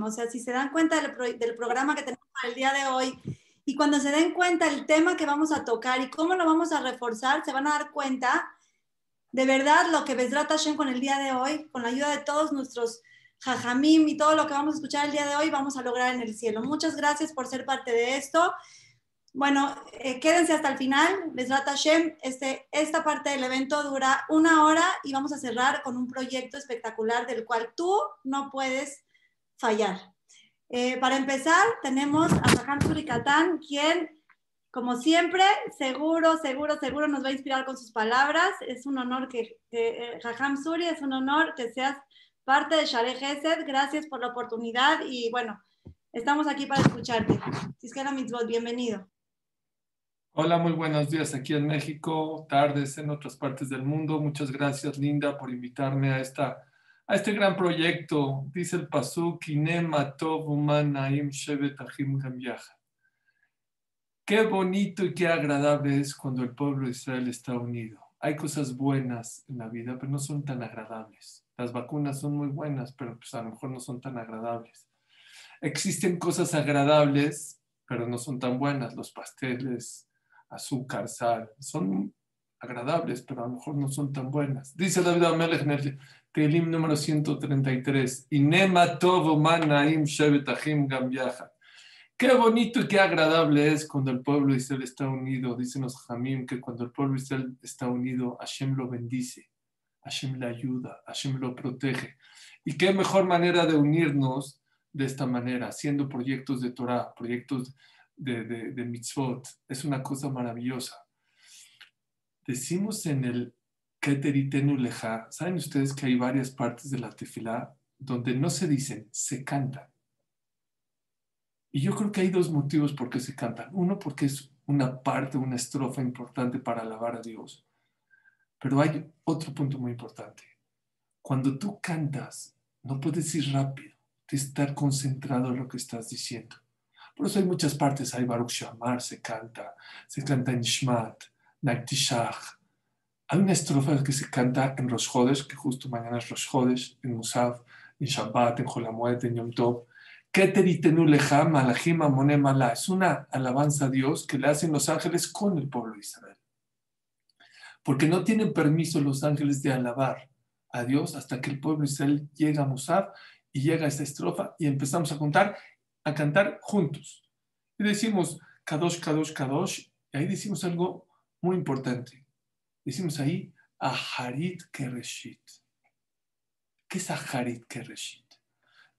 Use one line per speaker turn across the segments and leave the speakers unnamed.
O sea, si se dan cuenta del, del programa que tenemos para el día de hoy y cuando se den cuenta el tema que vamos a tocar y cómo lo vamos a reforzar, se van a dar cuenta de verdad lo que Besrat Hashem con el día de hoy, con la ayuda de todos nuestros jajamim y todo lo que vamos a escuchar el día de hoy, vamos a lograr en el cielo. Muchas gracias por ser parte de esto. Bueno, eh, quédense hasta el final. Besrat Hashem, este, esta parte del evento dura una hora y vamos a cerrar con un proyecto espectacular del cual tú no puedes fallar. Eh, para empezar, tenemos a Jajam Surikatán, quien como siempre, seguro, seguro, seguro nos va a inspirar con sus palabras. Es un honor que, que eh, Suri, es un honor que seas parte de Share Gesed. Gracias por la oportunidad y bueno, estamos aquí para escucharte. Siskera Mitzvot, bienvenido.
Hola, muy buenos días aquí en México, tardes en otras partes del mundo. Muchas gracias, Linda, por invitarme a, esta, a este gran proyecto. Dice el Pasuk, Qué bonito y qué agradable es cuando el pueblo de Israel está unido. Hay cosas buenas en la vida, pero no son tan agradables. Las vacunas son muy buenas, pero pues a lo mejor no son tan agradables. Existen cosas agradables, pero no son tan buenas. Los pasteles, azúcar, sal, son agradables, pero a lo mejor no son tan buenas. Dice David Amelech Telim número 133, Inema tovo manaim shebetachim gambiaja. Qué bonito y qué agradable es cuando el pueblo de Israel está unido. Dicen los Jamim que cuando el pueblo de Israel está unido, Hashem lo bendice, Hashem le ayuda, Hashem lo protege. Y qué mejor manera de unirnos de esta manera, haciendo proyectos de Torah, proyectos de, mitzvot. Es una cosa maravillosa. Decimos en el Keteritenu Leja, ¿saben ustedes que hay varias partes de la tefilá donde no se dicen, se cantan? Y yo creo que hay dos motivos por qué se cantan. Uno, porque es una parte, una estrofa importante para alabar a Dios. Pero hay otro punto muy importante. Cuando tú cantas, no puedes ir rápido, tienes que estar concentrado en lo que estás diciendo. Por eso hay muchas partes, hay Baruch Shamar, se canta, se canta en Shmat, Naktishach. Hay una estrofa que se canta en Rosh Hodesh, que justo mañana es Rosh Hodesh, en Musaf, en Shabbat, en Jolamuet, en Yom Tov, es una alabanza a Dios que le hacen los ángeles con el pueblo de Israel. Porque no tienen permiso los ángeles de alabar a Dios hasta que el pueblo de Israel llega a Musaf y llega a esta estrofa y empezamos a contar, a cantar juntos. Y decimos Kadosh, Kadosh, Kadosh, y ahí decimos algo muy importante. Decimos ahí Aharit Kereshit. ¿Qué es Aharit Kereshit?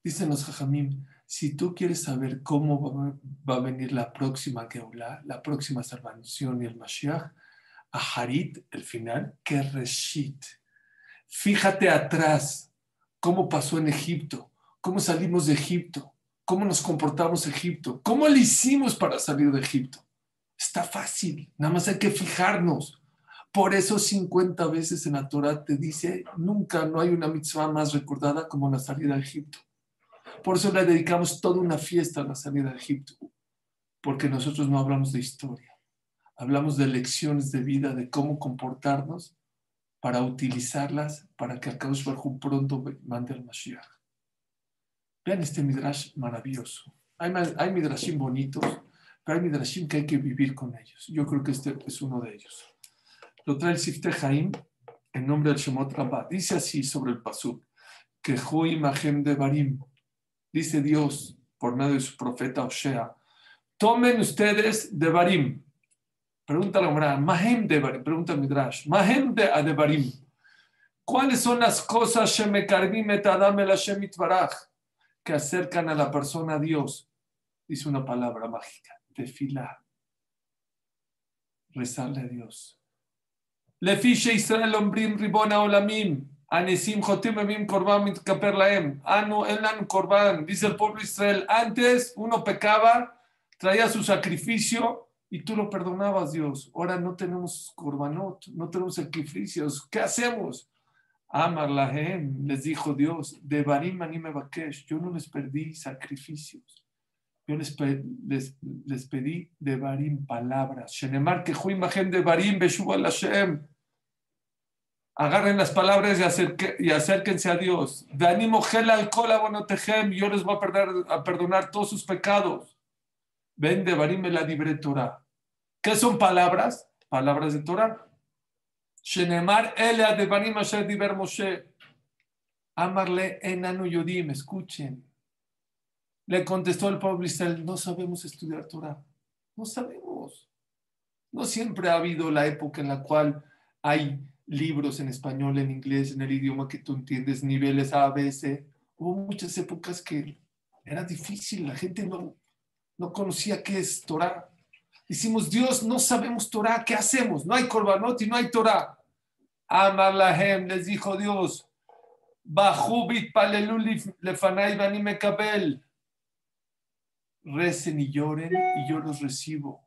Dicen los Jajamim, si tú quieres saber cómo va, a venir la próxima Geulah, la próxima salvación y el Mashiach, a Harit, el final, que Reshit. Fíjate atrás cómo pasó en Egipto, cómo salimos de Egipto, cómo nos comportamos en Egipto, cómo le hicimos para salir de Egipto. Está fácil, nada más hay que fijarnos. Por eso 50 veces en la Torah te dice, nunca no hay una mitzvah más recordada como la salida de Egipto. Por eso le dedicamos toda una fiesta a la salida de Egipto, porque nosotros no hablamos de historia, hablamos de lecciones de vida, de cómo comportarnos para utilizarlas para que Akadosh Baruj pronto mande al Mashiach. Vean este midrash maravilloso. Hay, hay midrashim bonitos, pero hay midrashim que hay que vivir con ellos. Yo creo que este es uno de ellos. Lo trae el Sifte Haim en nombre del Shemot Rabbah. Dice así sobre el Pasuk, que imagen de Barim, dice Dios por medio de su profeta Osea, tomen ustedes de Barim. Pregunta la Mahem de Barim, pregunta Midrash, Mahem de Barim. ¿Cuáles son las cosas que acercan a la persona a Dios? Dice una palabra mágica, tefilá. Rezarle a Dios. Le fiche Israel ombrim ribona olamim. Anesim Jotim Korban Mitkaper Laem. Anu Elan Korban. Dice el pueblo Israel. Antes uno pecaba, traía su sacrificio y tú lo perdonabas, Dios. Ahora no tenemos Korbanot, no tenemos sacrificios. ¿Qué hacemos? Amar Lahem, les dijo Dios. De Barim Anime Bakesh. Yo no les pedí sacrificios. Yo les, pedí de Barim palabras. Shenemar que imagen de Barim Beshuva Lashem Agarren las palabras y, acérquense a Dios. De ánimo gel alcohol abonotejem, yo les voy a perdonar, a perdonar todos sus pecados. Ven de la libre. ¿Qué son palabras? Palabras de Torah. Shenemar elea de asher diber Moshe. Amarle enanu yodim, escuchen. Le contestó el pueblo Israel, no sabemos estudiar Torah. No sabemos. No siempre ha habido la época en la cual hay libros en español, en inglés, en el idioma que tú entiendes, niveles A, B, C. Hubo muchas épocas que era difícil, la gente no, no conocía qué es Torah. Decimos, Dios, no sabemos Torah, ¿qué hacemos? No hay Korbanot y no hay Torah. Amar Lahem, les dijo Dios, Bajubit palelul lefanai bani. Recen y lloren y yo los recibo.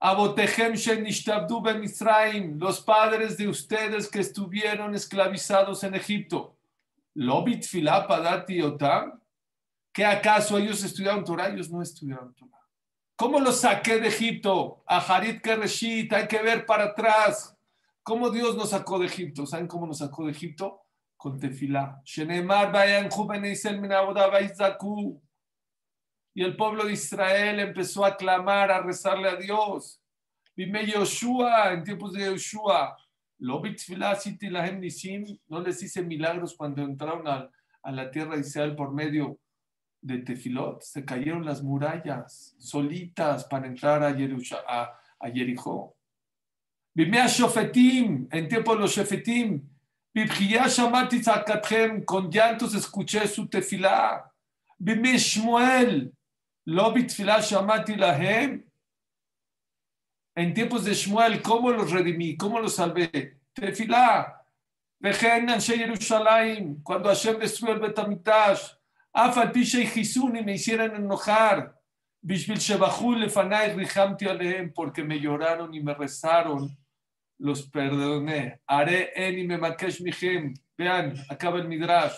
Shenishtabdu ben Misraim, los padres de ustedes que estuvieron esclavizados en Egipto. Lobit filapadati. ¿Que acaso ellos estudiaron Torah? Ellos no estudiaron Torah. ¿Cómo los saqué de Egipto? A Harit Kereshit, hay que ver para atrás. ¿Cómo Dios nos sacó de Egipto? ¿Saben cómo nos sacó de Egipto? Con tefilá. Shenemar bayan y el pueblo de Israel empezó a clamar, a rezarle a Dios. Vime Yoshua, en tiempos de Yoshua, no les hice milagros cuando entraron a, la tierra de Israel por medio de Tefilot. Se cayeron las murallas solitas para entrar a, Jerusha, a, a Jericó. Vime Shofetim, en tiempos de los Shofetim, con llantos escuché su tefilá. Vime Shmuel, shamati. En tiempos de Shmuel, ¿cómo los redimí? ¿Cómo los salvé? Tefilá. Vejen. Cuando Hashem destruyó el Betamitash. Afal Pisha y me hicieran enojar. Bishvil Shebachul Lefanai Rihamti Alehem. Porque me lloraron y me rezaron. Los perdoné. Haré en y me makesh mihem. Vean, acaba el Midrash.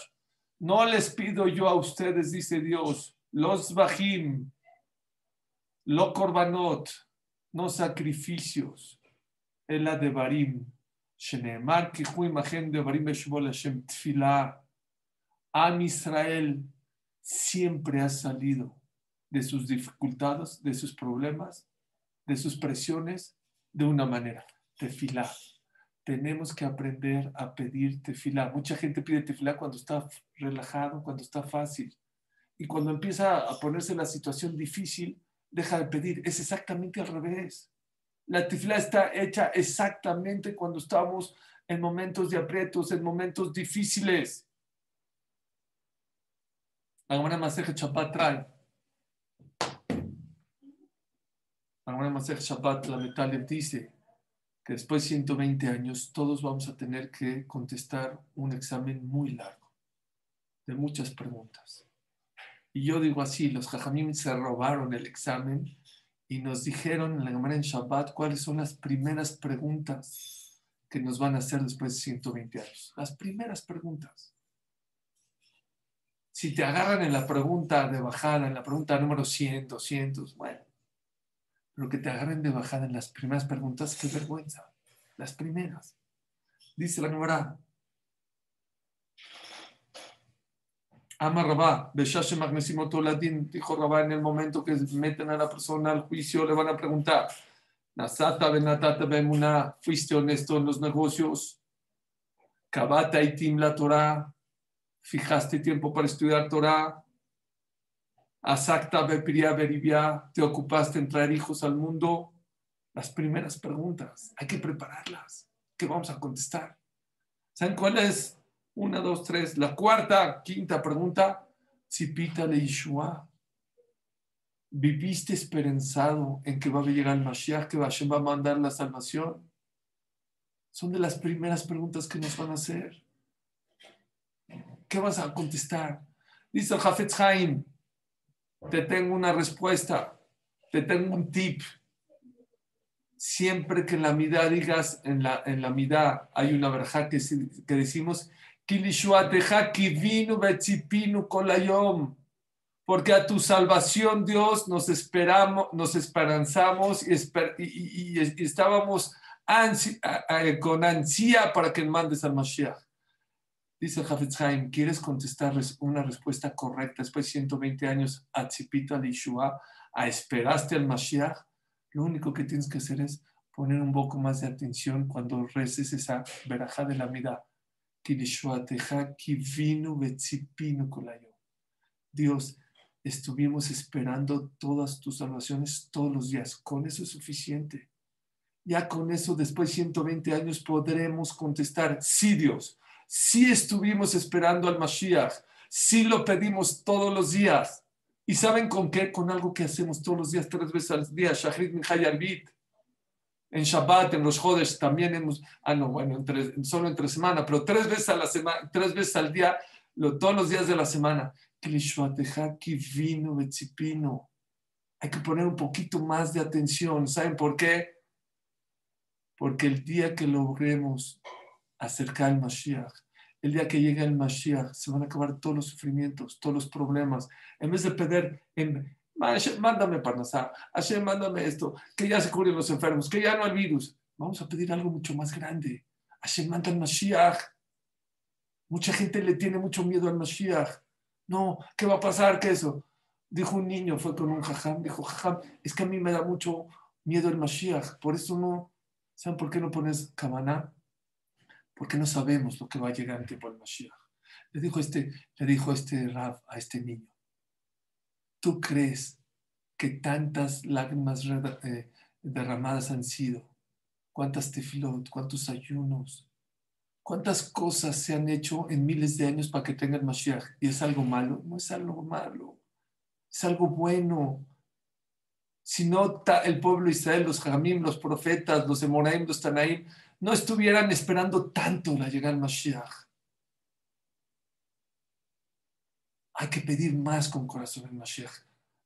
No les pido yo a ustedes, dice Dios los bajim, lo korbanot, no sacrificios, el de barim, shenemar hu imagen de barim beshbol Hashem tfilah. Am Israel siempre ha salido de sus dificultades, de sus problemas, de sus presiones, de una manera, tefilá. Tenemos que aprender a pedir tefilá. Mucha gente pide tefilá cuando está relajado, cuando está fácil y cuando empieza a ponerse la situación difícil, deja de pedir. Es exactamente al revés. La tifla está hecha exactamente cuando estamos en momentos de aprietos, en momentos difíciles. La buena Maseje Shabbat trae. La buena Maseje Shabbat, la metal dice que después de 120 años todos vamos a tener que contestar un examen muy largo, de muchas preguntas. Y yo digo así, los jajamim se robaron el examen y nos dijeron en la Gemara en Shabbat cuáles son las primeras preguntas que nos van a hacer después de 120 años. Las primeras preguntas. Si te agarran en la pregunta de bajada, en la pregunta número 100, 200, bueno, pero que te agarren de bajada en las primeras preguntas, qué vergüenza. Las primeras. Dice la Gemara, Ama Rabá, Latín, dijo Rabá en el momento que meten a la persona al juicio, le van a preguntar, Nasata Benatata Bemuna, ¿fuiste honesto en los negocios? Kabata y Tim la Torah, ¿fijaste tiempo para estudiar Torah? Asakta Bepiria Beribia, ¿te ocupaste en traer hijos al mundo? Las primeras preguntas, hay que prepararlas. ¿Qué vamos a contestar? ¿Saben cuál es una, dos, tres. La cuarta, quinta pregunta. Zipita de Yeshua. ¿Viviste esperanzado en que va a llegar el Mashiach, que Hashem va a mandar la salvación? Son de las primeras preguntas que nos van a hacer. ¿Qué vas a contestar? Dice el Hafetz Haim, te tengo una respuesta, te tengo un tip. Siempre que en la mitad digas, en la, en la mitad hay una verja que, que decimos, porque a tu salvación, Dios, nos esperamos, nos esperanzamos y, estábamos con ansia para que mandes al Mashiach. Dice el ¿quieres contestar una respuesta correcta después de 120 años a Tzipita a esperaste al Mashiach? Lo único que tienes que hacer es poner un poco más de atención cuando reces esa verajá de la vida. Dios, estuvimos esperando todas tus salvaciones todos los días. Con eso es suficiente. Ya con eso, después de 120 años, podremos contestar, sí Dios, sí estuvimos esperando al Mashiach, sí lo pedimos todos los días. ¿Y saben con qué? Con algo que hacemos todos los días, tres veces al día, Shahrid Minhayarbit. En Shabbat, en los Jodes, también hemos, ah, no, bueno, entre, solo entre semana, pero tres veces a la semana, tres veces al día, todos los días de la semana. Hay que poner un poquito más de atención. ¿Saben por qué? Porque el día que logremos acercar al Mashiach, el día que llegue el Mashiach, se van a acabar todos los sufrimientos, todos los problemas. En vez de pedir, en, mándame Parnasá, Hashem, mándame esto, que ya se curen los enfermos, que ya no hay virus. Vamos a pedir algo mucho más grande. Hashem, manda al Mashiach. Mucha gente le tiene mucho miedo al Mashiach. No, ¿qué va a pasar? ¿Qué eso? Dijo un niño, fue con un jajam, dijo, jajam, es que a mí me da mucho miedo el Mashiach, por eso no, ¿saben por qué no pones Kamaná? Porque no sabemos lo que va a llegar en tiempo del Mashiach. Le dijo este, le dijo este Rav a este niño, ¿Tú crees que tantas lágrimas eh, derramadas han sido? ¿Cuántas tefilot? ¿Cuántos ayunos? ¿Cuántas cosas se han hecho en miles de años para que tengan Mashiach? ¿Y es algo malo? No es algo malo. Es algo bueno. Si no, el pueblo de Israel, los Jamim, los profetas, los Emoraim, los Tanaim, no estuvieran esperando tanto la llegada del Mashiach. Hay que pedir más con corazón en Mashiach.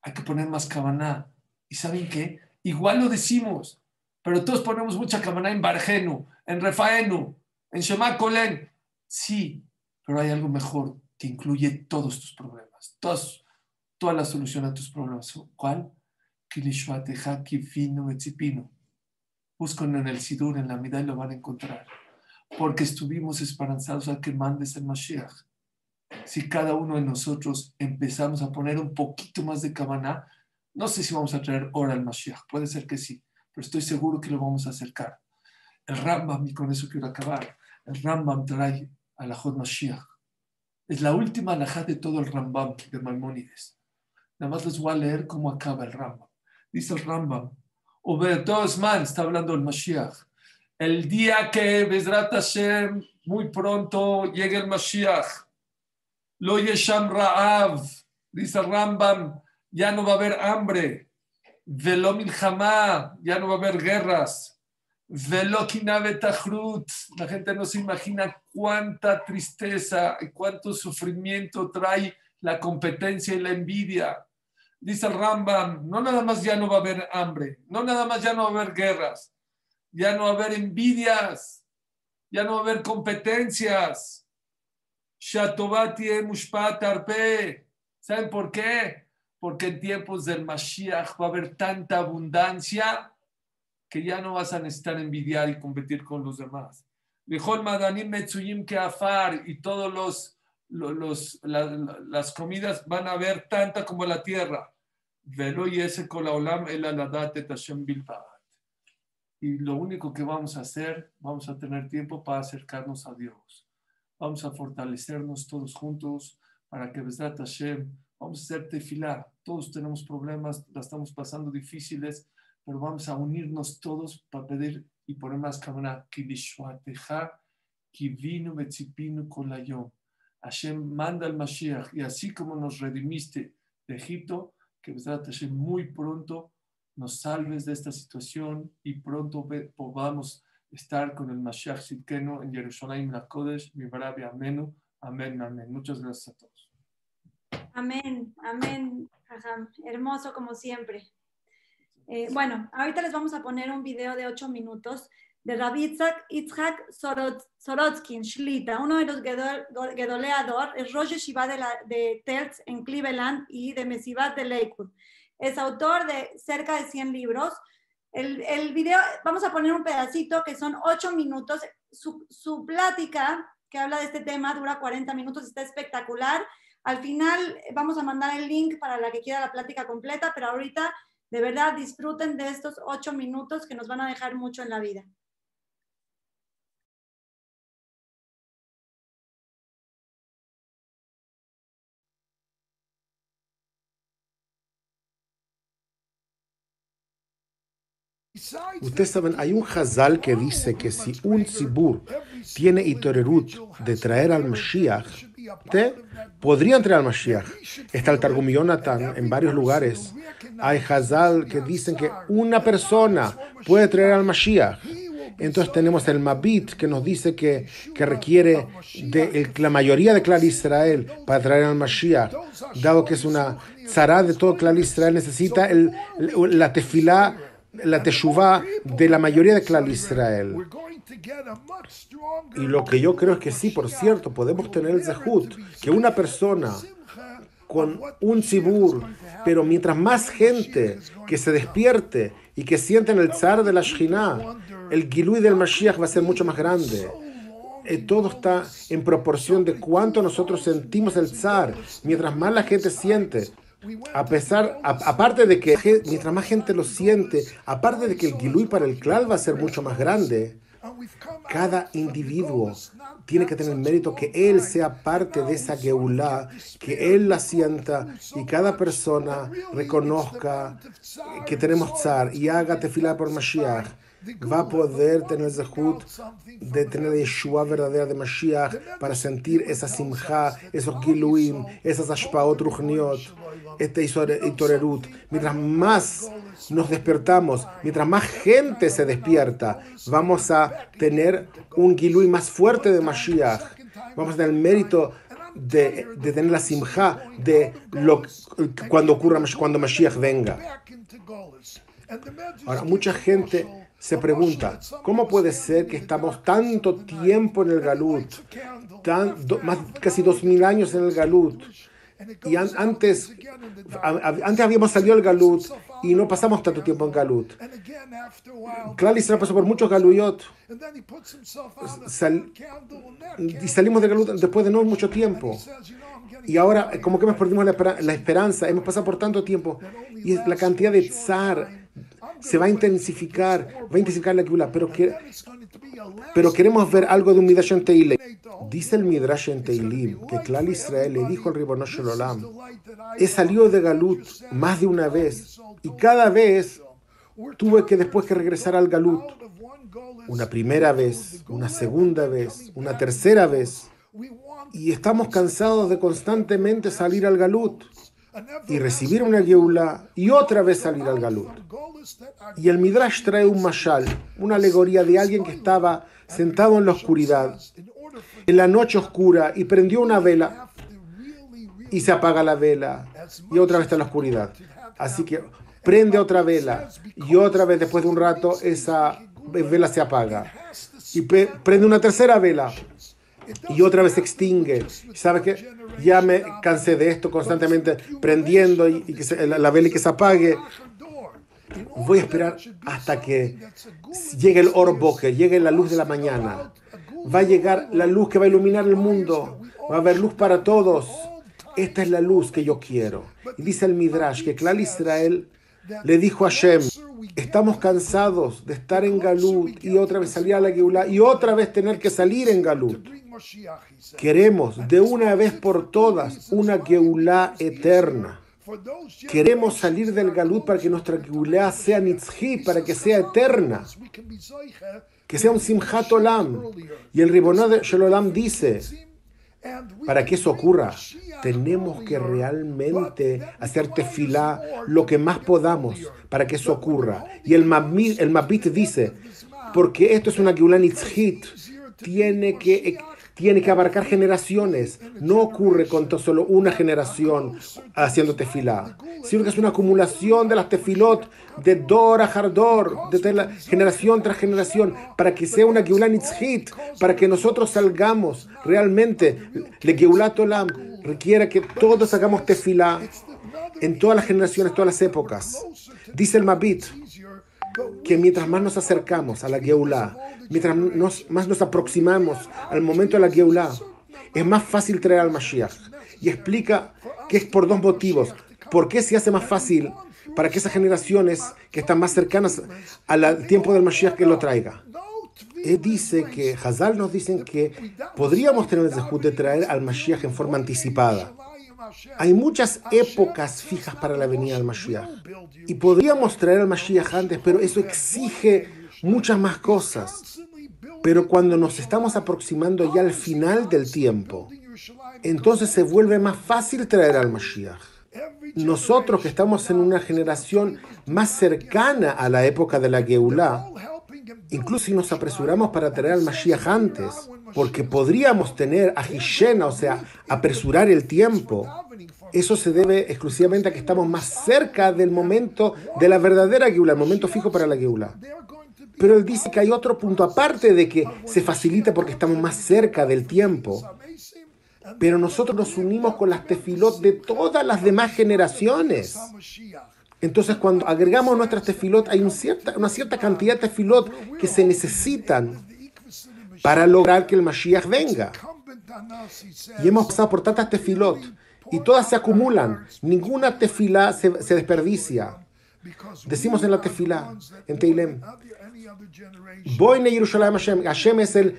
Hay que poner más cabana. ¿Y saben qué? Igual lo decimos, pero todos ponemos mucha cabana en Bargenu, en Refaenu, en Shema Kolen. Sí, pero hay algo mejor que incluye todos tus problemas, toda la solución a tus problemas. ¿Cuál? Buscan en el Sidur, en la mitad y lo van a encontrar. Porque estuvimos esperanzados a que mandes el Mashiach si cada uno de nosotros empezamos a poner un poquito más de cabana, no sé si vamos a traer hora al Mashiach, puede ser que sí, pero estoy seguro que lo vamos a acercar. El Rambam, y con eso quiero acabar, el Rambam trae a la Jod Mashiach. Es la última alajá de todo el Rambam de Maimónides. Nada más les voy a leer cómo acaba el Rambam. Dice el Rambam, Man está hablando del Mashiach. El día que Bezrat Hashem, muy pronto, llegue el Mashiach, Lo Yesham Ra'av, dice Rambam, ya no va a haber hambre. Velo Milhamá, ya no va a haber guerras. Velo Tachrut, la gente no se imagina cuánta tristeza y cuánto sufrimiento trae la competencia y la envidia. Dice el Rambam, no nada más ya no va a haber hambre, no nada más ya no va a haber guerras, ya no va a haber envidias, ya no va a haber competencias ¿Saben por qué? Porque en tiempos del Mashiach va a haber tanta abundancia que ya no vas a necesitar envidiar y competir con los demás. Madanim Metsuyim Keafar y todos los, los, las comidas van a haber tanta como la tierra. Velo y ese el Y lo único que vamos a hacer, vamos a tener tiempo para acercarnos a Dios. Vamos a fortalecernos todos juntos para que Besrat Hashem, vamos a hacer tefilá. Todos tenemos problemas, la estamos pasando difíciles, pero vamos a unirnos todos para pedir y poner más cámara. Hashem manda al Mashiach y así como nos redimiste de Egipto, que Besrat Hashem muy pronto nos salves de esta situación y pronto podamos estar con el Mashiach Sidkenu en Jerusalén, la Kodesh, mi Barabia, amén, amén. Muchas gracias a todos.
Amén, amén, hermoso como siempre. Eh, bueno, ahorita les vamos a poner un video de ocho minutos de Rabbi Itzhak, Sorotskin, Shlita, uno de los Gedoleador, es Rosh Shiva de, de Terz en Cleveland y de Mesivat de Lakewood. Es autor de cerca de 100 libros, El, el video, vamos a poner un pedacito que son ocho minutos. Su, su plática que habla de este tema dura 40 minutos, está espectacular. Al final vamos a mandar el link para la que quiera la plática completa, pero ahorita de verdad disfruten de estos ocho minutos que nos van a dejar mucho en la vida.
Ustedes saben, hay un Hazal que dice que si un Sibur tiene Itorerut de traer al Mashiach, te podrían traer al Mashiach. Está el Targum Yonatan en varios lugares. Hay Hazal que dicen que una persona puede traer al Mashiach. Entonces tenemos el Mabit que nos dice que, que requiere de la mayoría de Clar Israel para traer al Mashiach, dado que es una tzara de todo Clar Israel, necesita el, la tefilá la teshuvah de la mayoría de Clar Israel. Y lo que yo creo es que sí, por cierto, podemos tener el zehut, que una persona con un sibur, pero mientras más gente que se despierte y que sienten el zar de la Shekhinah, el gilui del Mashiach va a ser mucho más grande. Eh, todo está en proporción de cuánto nosotros sentimos el zar. Mientras más la gente siente, a pesar, aparte de que mientras más gente lo siente, aparte de que el Gilui para el Klal va a ser mucho más grande, cada individuo tiene que tener mérito que él sea parte de esa Geulah, que él la sienta y cada persona reconozca que tenemos Tzar y haga tefilá por Mashiach va a poder tener Zehut de tener Yeshua verdadera de Mashiach para sentir esa simcha, esos giluim, esas ashpaot ruchniot, este itorerut. Mientras más nos despertamos, mientras más gente se despierta, vamos a tener un gilui más fuerte de Mashiach. Vamos a tener el mérito de, de, tener la simja de lo, cuando ocurra, cuando Mashiach venga. Ahora, mucha gente se pregunta, ¿cómo puede ser que estamos tanto tiempo en el Galut, más, casi dos mil años en el Galut? Y antes, antes habíamos salido del Galut y no pasamos tanto tiempo en Galut. Claro, Israel pasó por muchos Galuyot. y salimos de Galut después de no mucho tiempo. Y ahora, como que hemos perdido la, esperanza, hemos pasado por tanto tiempo. Y la cantidad de zar se va a intensificar, va a intensificar la Kibula, pero, que, pero queremos ver algo de un Midrash en Teilim. Dice el Midrash en Teilim que Klal Israel le dijo al Ribono Olam, he salido de Galut más de una vez y cada vez tuve que después que regresar al Galut. Una primera vez, una segunda vez, una tercera vez. Y estamos cansados de constantemente salir al Galut y recibir una geula y otra vez salir al galut. Y el Midrash trae un mashal, una alegoría de alguien que estaba sentado en la oscuridad, en la noche oscura, y prendió una vela y se apaga la vela y otra vez está en la oscuridad. Así que prende otra vela y otra vez después de un rato esa vela se apaga. Y prende una tercera vela y otra vez se extingue. ¿Sabes qué? Ya me cansé de esto constantemente prendiendo y, que la, vela y que se apague. Voy a esperar hasta que llegue el orbo, que llegue la luz de la mañana. Va a llegar la luz que va a iluminar el mundo. Va a haber luz para todos. Esta es la luz que yo quiero. Y dice el Midrash que Clal Israel le dijo a Shem, estamos cansados de estar en Galut y otra vez salir a la Geulah y otra vez tener que salir en Galut. Queremos de una vez por todas una Geulah eterna. Queremos salir del Galut para que nuestra Geulah sea Nitzhi, para que sea eterna. Que sea un Simchat Olam. Y el Ribonot de Shalom dice, para que eso ocurra, tenemos que realmente hacer tefilá lo que más podamos para que eso ocurra. Y el Mabit, el Mabit dice, porque esto es una Geulah Nitzhit, tiene que tiene que abarcar generaciones. No ocurre con solo una generación haciendo tefilá, sino que es una acumulación de las tefilot de Dor a Hardor, de generación tras generación, para que sea una Geulah Nitzhit, para que nosotros salgamos realmente. Le Geulat Olam requiere que todos hagamos tefilá en todas las generaciones, todas las épocas. Dice el Mabit que mientras más nos acercamos a la Geulah, mientras más nos aproximamos al momento de la Geulah, es más fácil traer al Mashiach. Y explica que es por dos motivos. ¿Por qué se hace más fácil para que esas generaciones que están más cercanas al tiempo del Mashiach que lo traiga? Él dice que, Hazal nos dicen que podríamos tener el de traer al Mashiach en forma anticipada. Hay muchas épocas fijas para la venida del Mashiach. Y podríamos traer al Mashiach antes, pero eso exige muchas más cosas. Pero cuando nos estamos aproximando ya al final del tiempo, entonces se vuelve más fácil traer al Mashiach. Nosotros que estamos en una generación más cercana a la época de la Geulah, incluso si nos apresuramos para traer al Mashiach antes, porque podríamos tener a Hishena, o sea, apresurar el tiempo, eso se debe exclusivamente a que estamos más cerca del momento de la verdadera Geulah, el momento fijo para la Geulah. Pero él dice que hay otro punto, aparte de que se facilita porque estamos más cerca del tiempo, pero nosotros nos unimos con las tefilot de todas las demás generaciones. Entonces, cuando agregamos nuestras tefilot, hay un cierta- una cierta cantidad de tefilot que se necesitan para lograr que el Mashiach venga. Y hemos pasado por tantas tefilot y todas se acumulan. Ninguna tefilá se, desperdicia. Decimos en la tefilá, en Teilem, Boine Yerushalayim Hashem. Hashem es el.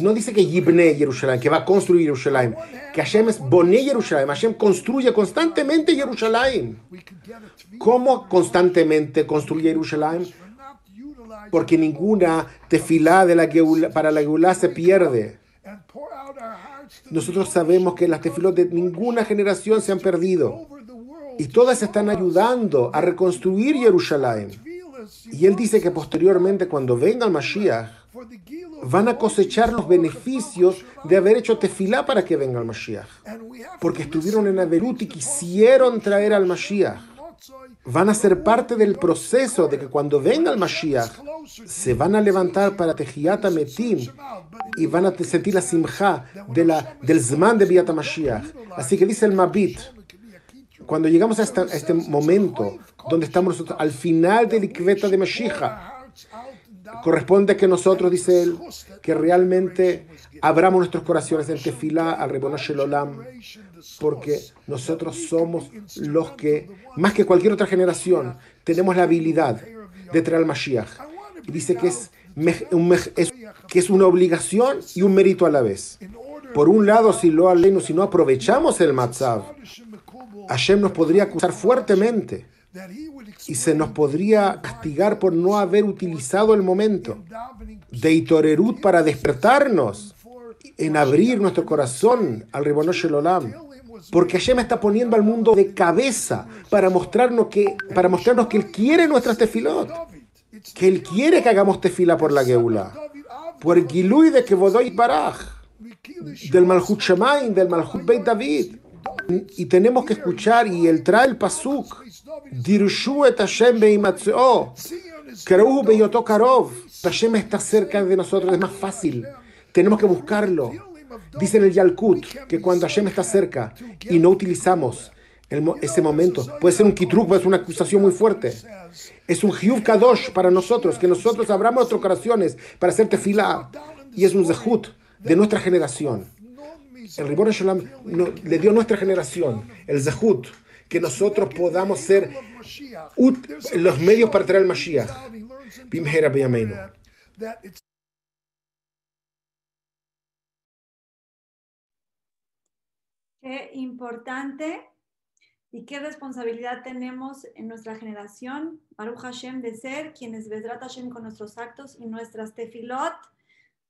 No dice que Yibne Yerushalayim, que va a construir Yerushalayim. Que Hashem es Boné Yerushalayim. Hashem construye constantemente Yerushalayim. ¿Cómo constantemente construye Yerushalayim? Porque ninguna tefilá de la Geula- para la Geulah se pierde. Nosotros sabemos que las tefilot de ninguna generación se han perdido. Y todas están ayudando a reconstruir Jerusalén. Y él dice que posteriormente, cuando venga el Mashiach, van a cosechar los beneficios de haber hecho tefilá para que venga el Mashiach. Porque estuvieron en Averut y quisieron traer al Mashiach. Van a ser parte del proceso de que cuando venga el Mashiach, se van a levantar para Tejiat Metim y van a sentir la simja de la, del Zman de Biat Mashiach. Así que dice el Mabit, cuando llegamos a, esta- a este momento donde estamos nosotros al final del Ikveta de Mashiach, corresponde que nosotros, dice él, que realmente abramos nuestros corazones en tefilá al Rebono Shelolam, porque nosotros somos los que, más que cualquier otra generación, tenemos la habilidad de traer al Mashiach. Y dice que es- que es una obligación y un mérito a la vez. Por un lado, si lo aleno, si no aprovechamos el Matzav, Hashem nos podría acusar fuertemente y se nos podría castigar por no haber utilizado el momento de Itorerut para despertarnos en abrir nuestro corazón al Ribono Shelolam. Porque Hashem está poniendo al mundo de cabeza para mostrarnos que, para mostrarnos que Él quiere nuestras tefilot. Que Él quiere que hagamos tefila por la Geula. Por el Gilui de Kevodoy Baraj. Del Malchut Shemaim, del Malchut Beit David. Y tenemos que escuchar, y él trae el pasuk. Dirshu et Hashem beimatzeo. Kreuhu beyoto karov. Hashem está cerca de nosotros, es más fácil. Tenemos que buscarlo. Dice en el Yalkut que cuando Hashem está cerca y no utilizamos el ese momento, puede ser un kitruk, ser una acusación muy fuerte. Es un Hiyuv Kadosh para nosotros, que nosotros abramos nuestros corazones para hacer tefilá. Y es un Zehut de nuestra generación. El Ribor Shalom no- le dio a nuestra generación el Zehut, que nosotros podamos ser los medios para traer el Mashiach.
Qué importante y qué responsabilidad tenemos en nuestra generación, Baruch Hashem, de ser quienes Vedrat Hashem con nuestros actos y nuestras tefilot.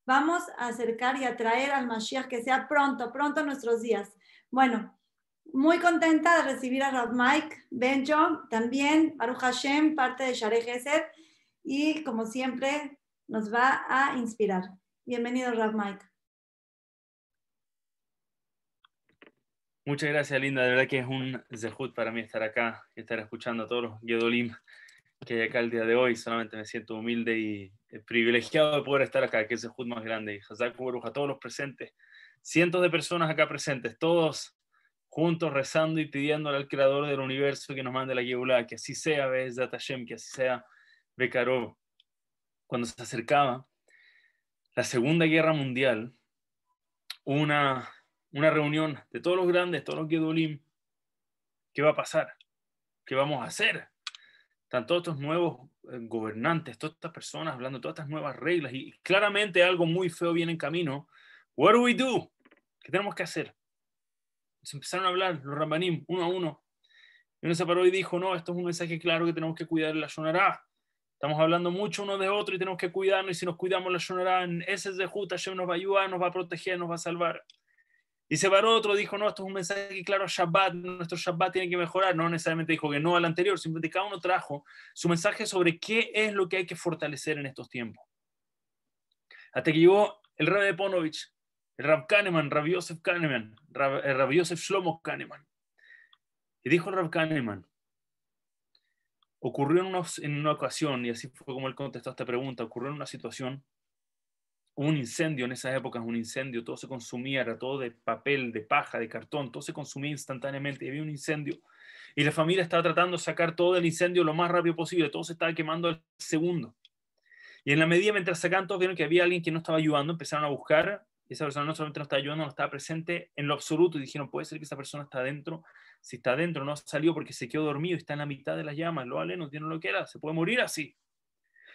Vamos a acercar y atraer al Mashiach que sea pronto, pronto en nuestros días. Bueno, muy contenta de recibir a Rav Mike Benjo, también Baruch Hashem, parte de Share Gesed, y como siempre nos va a inspirar. Bienvenido, Rav Mike.
Muchas gracias, Linda. De verdad que es un zehut para mí estar acá y estar escuchando a todos los Gedolim que hay acá el día de hoy. Solamente me siento humilde y eh, privilegiado de poder estar acá, que es el zehut más grande. Y Hazak a todos los presentes, cientos de personas acá presentes, todos juntos rezando y pidiéndole al Creador del universo que nos mande la Yehulah, que así sea, Be'ezat Hashem, que así sea Bekarov, cuando se acercaba la Segunda Guerra Mundial, una, una reunión de todos los grandes, todos los Gedolim, ¿qué va a pasar? ¿Qué vamos a hacer? Están todos estos nuevos eh, gobernantes, todas estas personas hablando todas estas nuevas reglas y claramente algo muy feo viene en camino. What do we do? ¿Qué tenemos que hacer? Se empezaron a hablar los Rambanim uno a uno. Y uno se paró y dijo, no, esto es un mensaje claro que tenemos que cuidar la Shonará. Estamos hablando mucho uno de otro y tenemos que cuidarnos y si nos cuidamos la Shonará, ese es de Juta, nos va a ayudar, nos va a proteger, nos va a salvar. Y se paró otro, dijo, no, esto es un mensaje claro a Shabbat, nuestro Shabbat tiene que mejorar. No necesariamente dijo que no al anterior, simplemente cada uno trajo su mensaje sobre qué es lo que hay que fortalecer en estos tiempos. Hasta que llegó el rey de Ponovich, el Rab Kahneman, Rab Yosef Kahneman, Rab, el Rab Yosef Shlomo Kahneman. Y dijo el Rab Kahneman, ocurrió en una, en una ocasión, y así fue como él contestó esta pregunta, ocurrió en una situación, un incendio en esas épocas, un incendio, todo se consumía, era todo de papel, de paja, de cartón, todo se consumía instantáneamente, y había un incendio. Y la familia estaba tratando de sacar todo el incendio lo más rápido posible, todo se estaba quemando al segundo. Y en la medida, mientras sacaban, todos vieron que había alguien que no estaba ayudando, empezaron a buscar, y esa persona no solamente no estaba ayudando, no estaba presente en lo absoluto, y dijeron, puede ser que esa persona está adentro si está adentro, no salió porque se quedó dormido está en la mitad de las llamas, lo vale, no tiene lo que era, se puede morir así.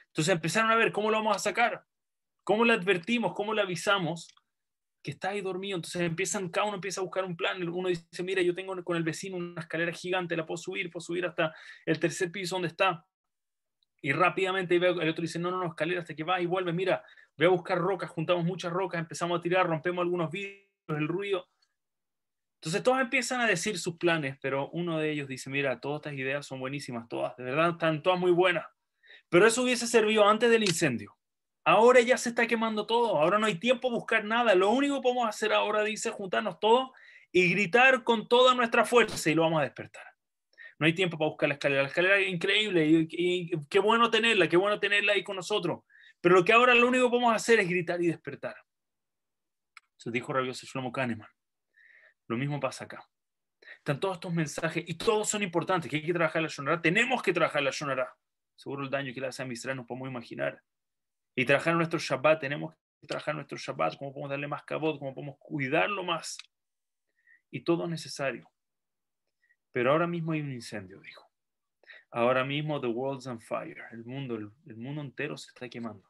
Entonces empezaron a ver cómo lo vamos a sacar, cómo le advertimos, cómo le avisamos que está ahí dormido. Entonces empiezan, cada uno empieza a buscar un plan. Uno dice, mira, yo tengo con el vecino una escalera gigante, la puedo subir, puedo subir hasta el tercer piso donde está. Y rápidamente el otro dice, no, no, no, escalera hasta que va y vuelve. Mira, voy a buscar rocas, juntamos muchas rocas, empezamos a tirar, rompemos algunos vidrios, el ruido. Entonces todos empiezan a decir sus planes, pero uno de ellos dice, mira, todas estas ideas son buenísimas, todas, de verdad están todas muy buenas. Pero eso hubiese servido antes del incendio. Ahora ya se está quemando todo, ahora no hay tiempo a buscar nada. Lo único que podemos hacer ahora, dice, juntarnos todos y gritar con toda nuestra fuerza y lo vamos a despertar. No hay tiempo para buscar la escalera. La escalera es increíble y, qué bueno tenerla, qué bueno tenerla ahí con nosotros. Pero lo que ahora lo único que podemos hacer es gritar y despertar. Eso dijo Rabioso Shlomo Kahneman. Lo mismo pasa acá. Están todos estos mensajes y todos son importantes, que hay que trabajar la Shonara. Tenemos que trabajar la Shonara. Seguro el daño que le hace a Misra nos podemos imaginar. Y trabajar nuestro Shabbat, tenemos que trabajar nuestro Shabbat, cómo podemos darle más cabot, cómo podemos cuidarlo más. Y todo es necesario. Pero ahora mismo hay un incendio, dijo. Ahora mismo the world's on fire. El mundo, el, mundo entero se está quemando.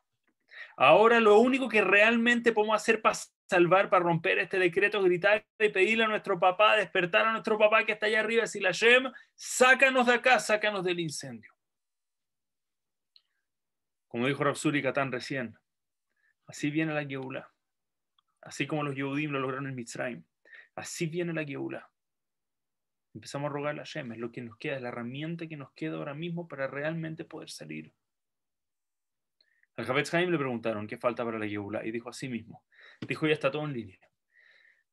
Ahora lo único que realmente podemos hacer para salvar, para romper este decreto, gritar y pedirle a nuestro papá, despertar a nuestro papá que está allá arriba, decirle a Shem, sácanos de acá, sácanos del incendio. Como dijo Rapsuri Katán recién, así viene la Geula. Así como los Yehudim lo lograron en Mitzrayim. Así viene la Geula. Empezamos a rogarle a Shem, es lo que nos queda, es la herramienta que nos queda ahora mismo para realmente poder salir. Al Javetz Haim le preguntaron qué falta para la Geula y dijo así mismo, Dijo, ya está todo en línea.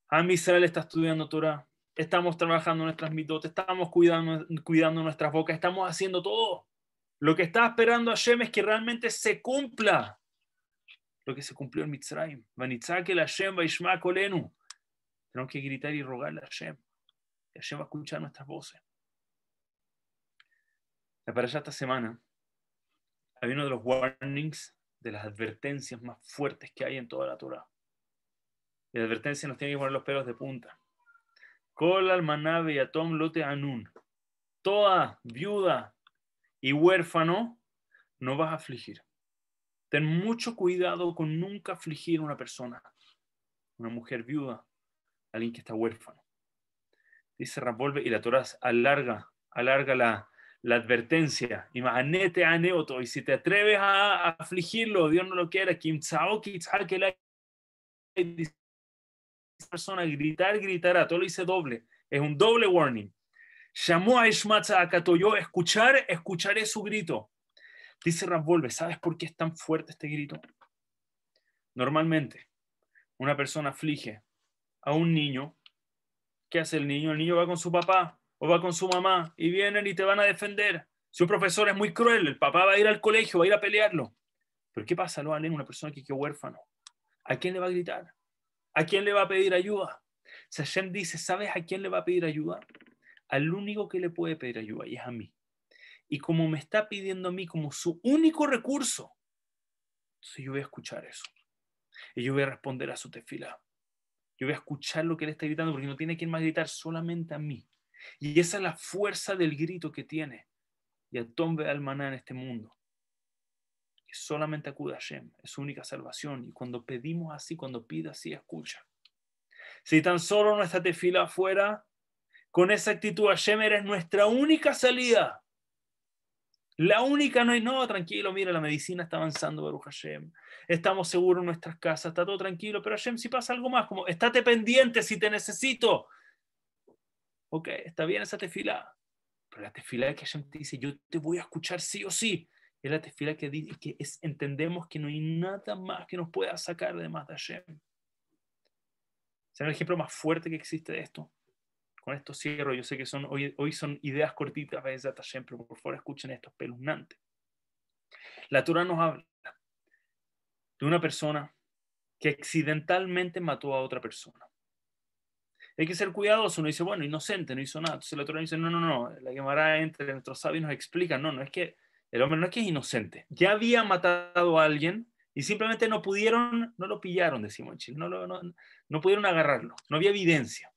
A Israel está estudiando Torah, estamos trabajando nuestras mitotes, estamos cuidando, nuestras bocas, estamos haciendo todo. Lo que está esperando Hashem es que realmente se cumpla lo que se cumplió en Mitzrayim. Tenemos que gritar y rogarle a Hashem. Y a escuchar nuestras voces. Para allá esta semana hay uno de los warnings, de las advertencias más fuertes que hay en toda la Torah. Y la advertencia nos tiene que poner los pelos de punta. Kol almanabe y atom lote anun. Toda viuda y huérfano no vas a afligir. Ten mucho cuidado con nunca afligir a una persona, una mujer viuda, alguien que está huérfano. Dice Rabolve y la Torah alarga, alarga la, la advertencia. Y si te atreves a, afligirlo, Dios no lo quiera. Kim persona gritar, gritará, todo lo dice doble, es un doble warning. Llamó a Ishmatza a escuchar, escucharé su grito. Dice Rambolve, ¿sabes por qué es tan fuerte este grito? Normalmente, una persona aflige a un niño. ¿Qué hace el niño? El niño va con su papá o va con su mamá y vienen y te van a defender. Si un profesor es muy cruel, el papá va a ir al colegio, va a ir a pelearlo. Pero ¿qué pasa, lo Una persona que quedó huérfano. ¿A quién le va a gritar? ¿A quién le va a pedir ayuda? Sashem dice, ¿sabes a quién le va a pedir ayuda? Al único que le puede pedir ayuda y es a mí. y como me está pidiendo a mí como su único recurso, entonces yo voy a escuchar eso. Y yo voy a responder a su tefila. Yo voy a escuchar lo que él está gritando porque no tiene quien más gritar, solamente a mí. Y esa es la fuerza del grito que tiene. Y a tombe almaná en este mundo. Que solamente acude a Hashem, es su única salvación. Y cuando pedimos así, cuando pida así, escucha. Si tan solo nuestra tefila afuera, con esa actitud, Hashem eres nuestra única salida. La única no hay, no, tranquilo, mira, la medicina está avanzando, Baruch Hashem. Estamos seguros en nuestras casas, está todo tranquilo, pero Hashem, si pasa algo más, como estate pendiente si te necesito. Ok, está bien esa tefila, pero la tefila que Hashem te dice, yo te voy a escuchar sí o sí. Es la tefila que, que es, entendemos que no hay nada más que nos pueda sacar de más de Hashem. ¿Será el ejemplo más fuerte que existe de esto? Con esto cierro. Yo sé que son, hoy, hoy son ideas cortitas, veces pero por favor escuchen esto, espeluznante. La Torah nos habla de una persona que accidentalmente mató a otra persona. Hay que ser cuidadoso. Uno dice, bueno, inocente, no hizo nada. Entonces la Torah dice, no, no, no. La Gemara entre nuestros sabios nos explica, no, no es que el hombre no es que es inocente. Ya había matado a alguien y simplemente no pudieron, no lo pillaron, decimos en Chile, no, no, no pudieron agarrarlo. No había evidencia.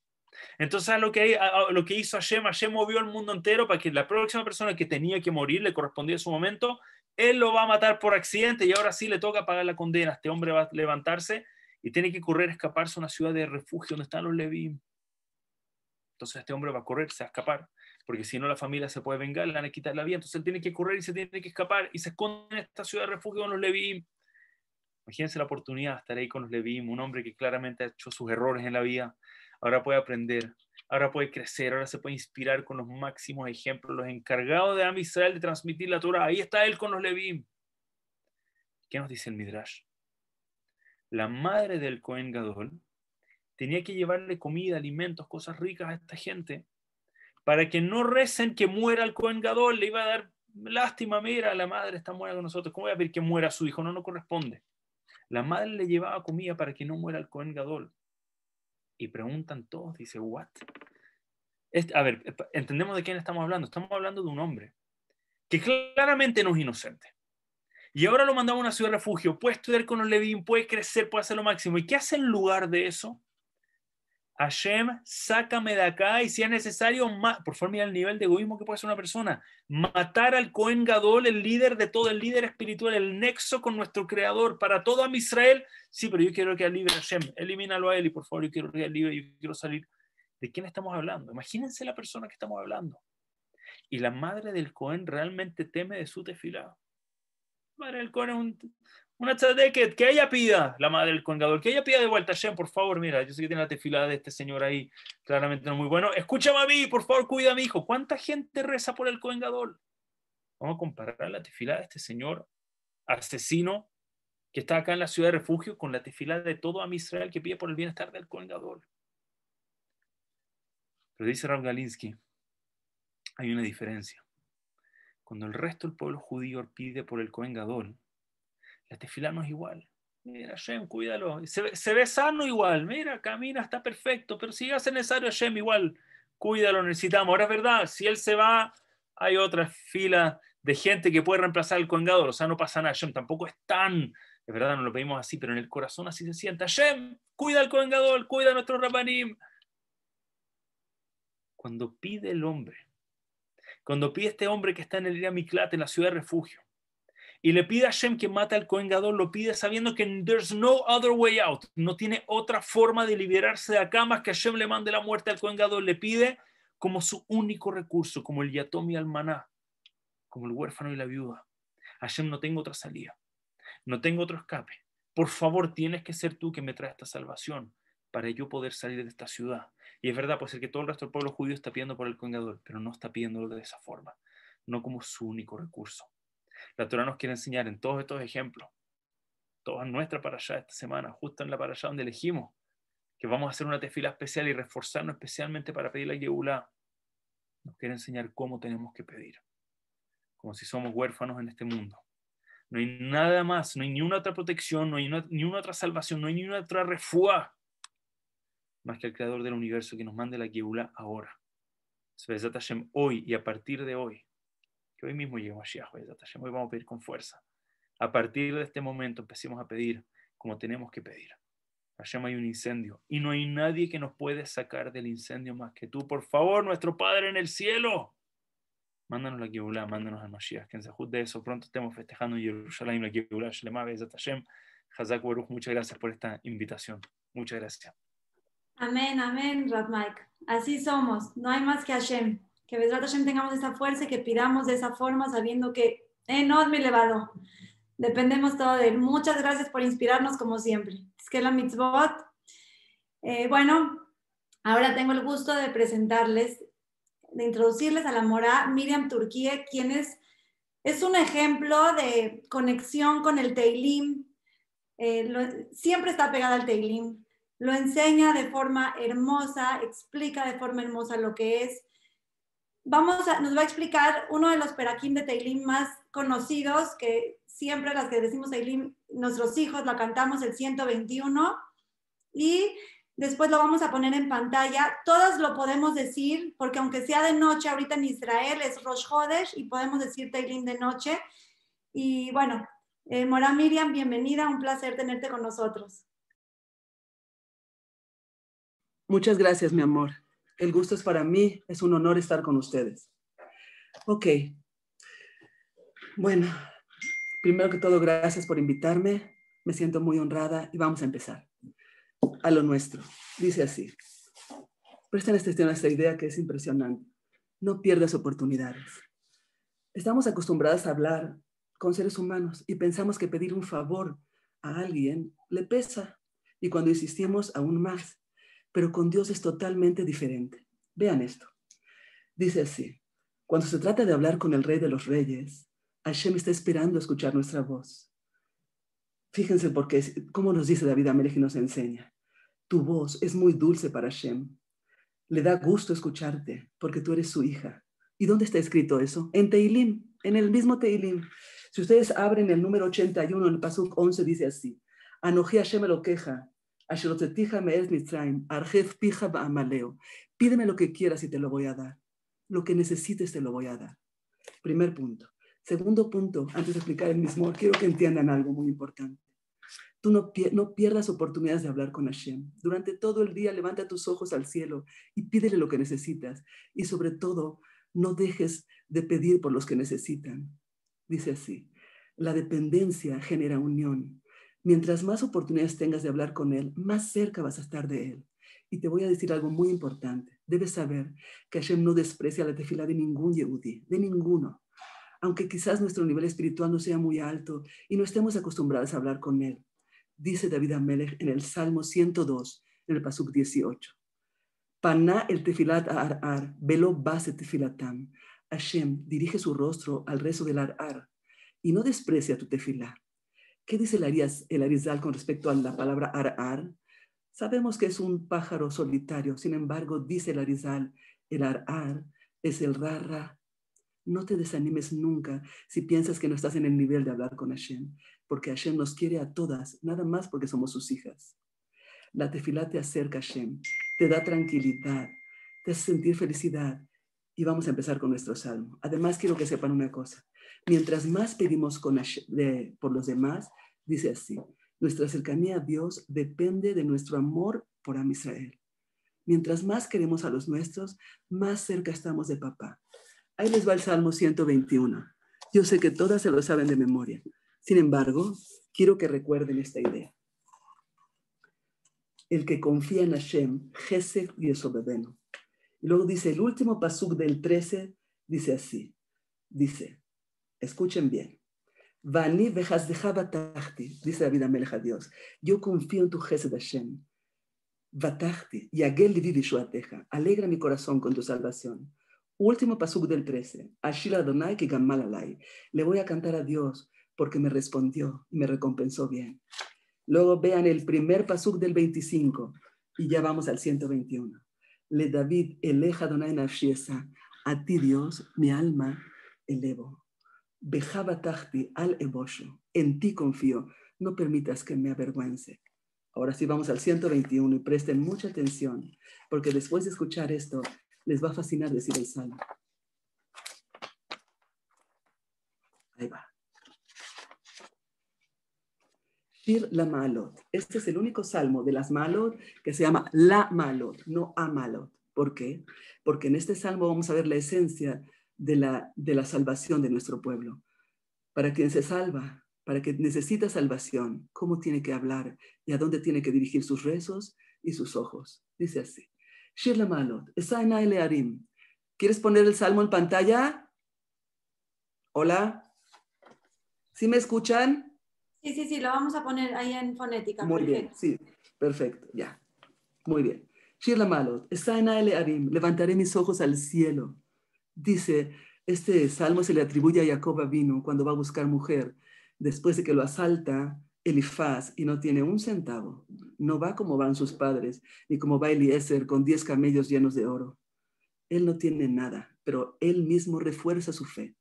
Entonces, lo que, lo que hizo Hashem, Hashem movió el mundo entero para que la próxima persona que tenía que morir, le correspondía a su momento, él lo va a matar por accidente y ahora sí le toca pagar la condena. Este hombre va a levantarse y tiene que correr, escaparse a una ciudad de refugio donde están los Leví. Entonces este hombre va a correr, se va a escapar, porque si no la familia se puede vengar, le van a quitar la vida. Entonces él tiene que correr y se tiene que escapar y se esconde en esta ciudad de refugio con los Leví. Imagínense la oportunidad de estar ahí con los Leví, un hombre que claramente ha hecho sus errores en la vida, ahora puede aprender, ahora puede crecer, ahora se puede inspirar con los máximos ejemplos, los encargados de Am Israel de transmitir la Torah. Ahí está él con los Levim. ¿Qué nos dice el Midrash? La madre del Cohen Gadol tenía que llevarle comida, alimentos, cosas ricas a esta gente para que no recen que muera el Cohen Gadol. Le iba a dar lástima, mira, la madre está muerta con nosotros. ¿Cómo voy a pedir que muera su hijo? No, no corresponde. La madre le llevaba comida para que no muera el Cohen Gadol y preguntan todos, dice, ¿what? a ver, entendemos de quién estamos hablando. Estamos hablando de un hombre que claramente no es inocente. Y ahora lo mandamos a una ciudad de refugio, puede estudiar con los Levín, puede crecer, puede hacer lo máximo. ¿Y qué hace en lugar de eso? Hashem, sácame de acá y si es necesario, por favor, mira el nivel de egoísmo que puede ser una persona. Matar al Cohen Gadol, el líder de todo, el líder espiritual, el nexo con nuestro creador para todo a Israel. Sí, pero yo quiero que libre Hashem, elimínalo a él y por favor, yo quiero que libre, yo quiero salir. ¿De quién estamos hablando? Imagínense la persona que estamos hablando. Y la madre del Cohen realmente teme de su tefilá. Madre del Cohen es un, una tzadeket, que ella pida, la madre del colgador, que ella pida de vuelta, Shem, por favor, mira, yo sé que tiene la tefilada de este señor ahí, claramente no muy bueno. Escúchame a mí, por favor, cuida a mi hijo. ¿Cuánta gente reza por el colgador? Vamos a comparar la tefilada de este señor asesino que está acá en la ciudad de refugio con la tefilada de todo a Israel que pide por el bienestar del colgador. Pero dice Rav Galinsky, hay una diferencia. Cuando el resto del pueblo judío pide por el Cohen la tefila no es igual. Mira, Shem, cuídalo. Se, ve sano igual. Mira, camina, está perfecto. Pero si hace necesario, Shem, igual, cuídalo, necesitamos. Ahora es verdad, si él se va, hay otra fila de gente que puede reemplazar al colgador. O sea, no pasa nada. Shem tampoco es tan, de verdad, no lo pedimos así, pero en el corazón así se sienta. Shem, cuida al colgador, cuida a nuestro rabanim. Cuando pide el hombre, cuando pide este hombre que está en el Ira Miklat, en la ciudad de refugio, y le pide a Hashem que mate al Cohen Gadol, lo pide sabiendo que there's no other way out, no tiene otra forma de liberarse de acá más que Hashem le mande la muerte al Cohen le pide como su único recurso, como el yatom y maná, como el huérfano y la viuda. Hashem, no tengo otra salida, no tengo otro escape. Por favor, tienes que ser tú que me trae esta salvación para yo poder salir de esta ciudad. Y es verdad, puede ser que todo el resto del pueblo judío está pidiendo por el Cohen pero no está pidiéndolo de esa forma, no como su único recurso. La Torah nos quiere enseñar en todos estos ejemplos, toda nuestra para allá esta semana, justo en la para allá donde elegimos, que vamos a hacer una tefila especial y reforzarnos especialmente para pedir la Yehulá. Nos quiere enseñar cómo tenemos que pedir, como si somos huérfanos en este mundo. No hay nada más, no hay ni una otra protección, no hay ni una otra salvación, no hay ni una otra refugio más que el creador del universo que nos mande la Yehulá ahora. Hashem hoy y a partir de hoy Que hoy mismo llegue Mashiach, hoy vamos a pedir con fuerza. A partir de este momento empecemos a pedir como tenemos que pedir. Hashem hay un incendio y no hay nadie que nos puede sacar del incendio más que tú. Por favor, nuestro Padre en el cielo. Mándanos la Kibulá, mándanos al Mashiach. Que en Zahut de eso pronto estemos festejando en Jerusalén la Kibulá, Shalema, Bezat Hashem. Hazak Baruch, muchas gracias por esta invitación. Muchas gracias.
Amén, amén, Rab Mike. Así somos, no hay más que Hashem. Que Hashem tengamos esa fuerza y que pidamos de esa forma sabiendo que enorme elevado. Dependemos todo de él. Muchas gracias por inspirarnos como siempre. Es que la mitzvot. Eh, bueno, ahora tengo el gusto de presentarles, de introducirles a la mora Miriam Turquía, quien es, es un ejemplo de conexión con el Teilim. Eh, siempre está pegada al Teilim. Lo enseña de forma hermosa, explica de forma hermosa lo que es. Vamos a, nos va a explicar uno de los peraquín de Teilim más conocidos que siempre las que decimos Eilim, nuestros hijos la cantamos el 121 y después lo vamos a poner en pantalla. Todas lo podemos decir porque aunque sea de noche, ahorita en Israel es Rosh Hodesh y podemos decir Teilim de noche. Y bueno, eh, Mora Miriam, bienvenida, un placer tenerte con nosotros.
Muchas gracias, mi amor. El gusto es para mí, es un honor estar con ustedes. Ok. Bueno, Primero que todo, gracias por invitarme. Me siento muy honrada y vamos a empezar. A lo nuestro. Dice así. Presten atención a esta idea que es impresionante. No pierdas oportunidades. Estamos acostumbrados a hablar con seres humanos y pensamos que pedir un favor a alguien le pesa y cuando insistimos aún más. Pero con Dios es totalmente diferente. Vean esto. Dice así. Cuando se trata de hablar con el rey de los reyes, Hashem está esperando escuchar nuestra voz. Fíjense porque, como nos dice David Amelech y nos enseña, tu voz es muy dulce para Hashem. Le da gusto escucharte porque tú eres su hija. ¿Y dónde está escrito eso? En Teilim, en el mismo Teilim. Si ustedes abren el número 81, en el Pasuk 11 dice así, Anoji Hashem lo queja, Pídeme lo que quieras y te lo voy a dar. Lo que necesites te lo voy a dar. Primer punto. Segundo punto, antes de explicar el mismo, quiero que entiendan algo muy importante. Tú no, no pierdas oportunidades de hablar con Hashem. Durante todo el día levanta tus ojos al cielo y pídele lo que necesitas. Y sobre todo, no dejes de pedir por los que necesitan. Dice así, la dependencia genera unión. Mientras más oportunidades tengas de hablar con Él, más cerca vas a estar de Él. Y te voy a decir algo muy importante. Debes saber que Hashem no desprecia la tefila de ningún Yehudi, de ninguno aunque quizás nuestro nivel espiritual no sea muy alto y no estemos acostumbrados a hablar con Él. Dice David Amelech en el Salmo 102, en el Pasuk 18. Paná el tefilat ar, velo base tefilatam. Hashem dirige su rostro al rezo del ar y no desprecia tu tefilá. ¿Qué dice el, Arizal con respecto a la palabra ar Sabemos que es un pájaro solitario, sin embargo, dice el Arizal, el ar es el rara no te desanimes nunca si piensas que no estás en el nivel de hablar con Hashem, porque Hashem nos quiere a todas, nada más porque somos sus hijas. La tefilá te acerca a Hashem, te da tranquilidad, te hace sentir felicidad. Y vamos a empezar con nuestro salmo. Además, quiero que sepan una cosa. Mientras más pedimos por los demás, dice así, nuestra cercanía a Dios depende de nuestro amor por Am Israel. Mientras más queremos a los nuestros, más cerca estamos de papá. Ahí les va el Salmo 121. Yo sé que todas se lo saben de memoria. Sin embargo, quiero que recuerden esta idea. El que confía en Hashem, Gesed y Esobebeno. Y luego dice, el último pasuk del 13 dice así. Dice, escuchen bien. Vani dice David Amelech a Dios. Yo confío en tu Gesed Hashem. Batachti, yagel livi Alegra mi corazón con tu salvación. Último pasuk del 13. Ashila Adonai que alay. Le voy a cantar a Dios porque me respondió y me recompensó bien. Luego vean el primer pasuk del 25 y ya vamos al 121. Le David eleja Adonai nafshiesa. A ti Dios mi alma elevo. Bejabatachti al ebosho. En ti confío. No permitas que me avergüence. Ahora sí vamos al 121 y presten mucha atención porque después de escuchar esto les va a fascinar decir el salmo. Ahí va. Shir la Malot. Este es el único salmo de las Malot que se llama la Malot, no a Malot. ¿Por qué? Porque en este salmo vamos a ver la esencia de la, de la salvación de nuestro pueblo. Para quien se salva, para quien necesita salvación, cómo tiene que hablar y a dónde tiene que dirigir sus rezos y sus ojos. Dice así. Shir la Malot. Arim. ¿Quieres poner el salmo en pantalla? Hola. ¿Sí me escuchan?
Sí, sí, sí, lo vamos a poner ahí en fonética.
Muy bien, sí, perfecto, ya. Muy bien. Shirla Malot, Arim, levantaré mis ojos al cielo. Dice, este salmo se le atribuye a Jacob vino cuando va a buscar mujer, después de que lo asalta Elifaz y no tiene un centavo. No va como van sus padres, ni como va Eliezer con diez camellos llenos de oro. Él no tiene nada, pero él mismo refuerza su fe.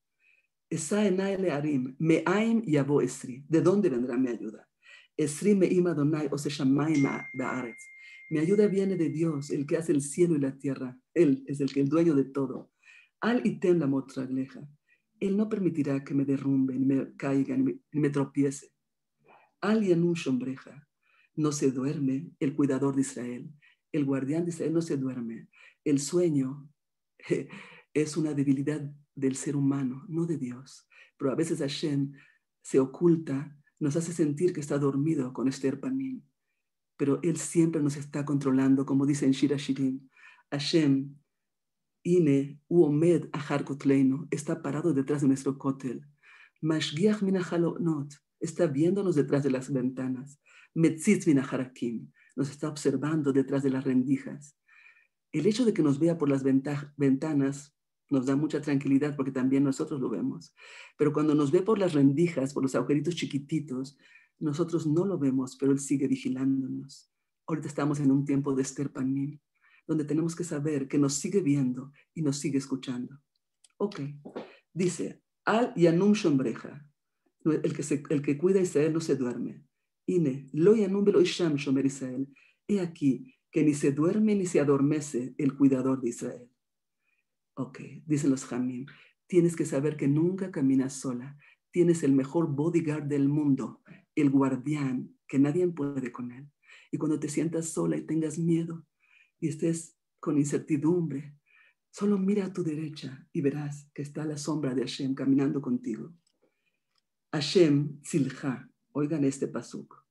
Arim, Me'aim Yabo Esri. ¿De dónde vendrá mi ayuda? Esri Me'im Adonai. Mi ayuda viene de Dios, el que hace el cielo y la tierra. Él es el que el dueño de todo. Al item la motragleja. Él no permitirá que me derrumbe, ni me caiga, ni me, tropiece. Al shombreja. No se duerme el cuidador de Israel. El guardián de Israel no se duerme. El sueño es una debilidad del ser humano, no de Dios. Pero a veces Hashem se oculta, nos hace sentir que está dormido con Esther Panim. Pero Él siempre nos está controlando, como dice en Shira Shirim. Hashem, Ine, Uomed, Ahar Kotleino, está parado detrás de nuestro kotel. Mashgiach not está viéndonos detrás de las ventanas. Metzitz minaharakim, nos está observando detrás de las rendijas. El hecho de que nos vea por las ventanas nos da mucha tranquilidad porque también nosotros lo vemos. Pero cuando nos ve por las rendijas, por los agujeritos chiquititos, nosotros no lo vemos, pero Él sigue vigilándonos. Ahorita estamos en un tiempo de Esther Panim, donde tenemos que saber que nos sigue viendo y nos sigue escuchando. Ok, dice, Al Yanum Shombreja, el que, el que cuida a Israel no se duerme. Ine, Lo Yanum Belo Isham Shomer Israel. He aquí que ni se duerme ni se adormece el cuidador de Israel. Ok, dicen los Jamim, tienes que saber que nunca caminas sola. Tienes el mejor bodyguard del mundo, el guardián, que nadie puede con él. Y cuando te sientas sola y tengas miedo y estés con incertidumbre, solo mira a tu derecha y verás que está la sombra de Hashem caminando contigo. Hashem Silja, oigan este pasuk.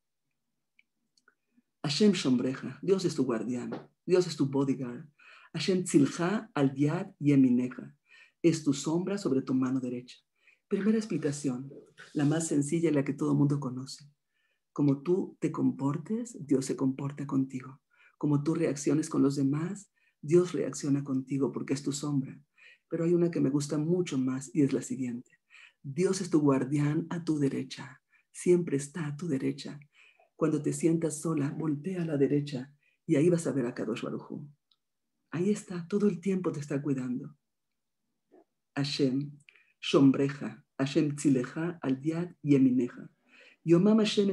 Hashem Shombreja, Dios es tu guardián, Dios es tu bodyguard. Hashem tzilcha al yad yemineja. Es tu sombra sobre tu mano derecha. Primera explicación, la más sencilla y la que todo mundo conoce. Como tú te comportes, Dios se comporta contigo. Como tú reacciones con los demás, Dios reacciona contigo porque es tu sombra. Pero hay una que me gusta mucho más y es la siguiente. Dios es tu guardián a tu derecha. Siempre está a tu derecha. Cuando te sientas sola, voltea a la derecha y ahí vas a ver a Kadosh Baruj Ahí está, todo el tiempo te está cuidando. Hashem, Shombreja, Hashem Tzileja, al Yad Yemineja. Yomam Hashem.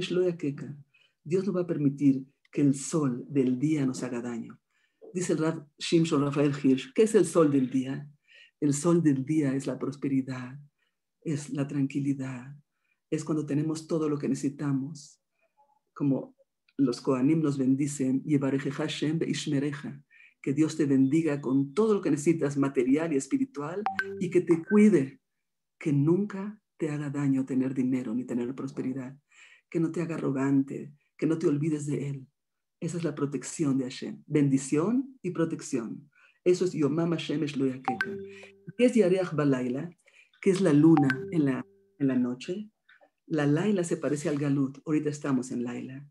Dios no va a permitir que el sol del día nos haga daño. Dice el Rav Shimshon Rafael Hirsch, ¿qué es el sol del día? El sol del día es la prosperidad, es la tranquilidad, es cuando tenemos todo lo que necesitamos. Como los Kohanim nos bendicen, Hashem Ishmereja que Dios te bendiga con todo lo que necesitas material y espiritual y que te cuide, que nunca te haga daño tener dinero ni tener prosperidad, que no te haga arrogante, que no te olvides de Él. Esa es la protección de Hashem, bendición y protección. Eso es Yomam Hashem Shloyakeka. ¿Qué es Yareach Balaila? ¿Qué es la luna en la, en la noche? La Laila se parece al Galut, ahorita estamos en Laila.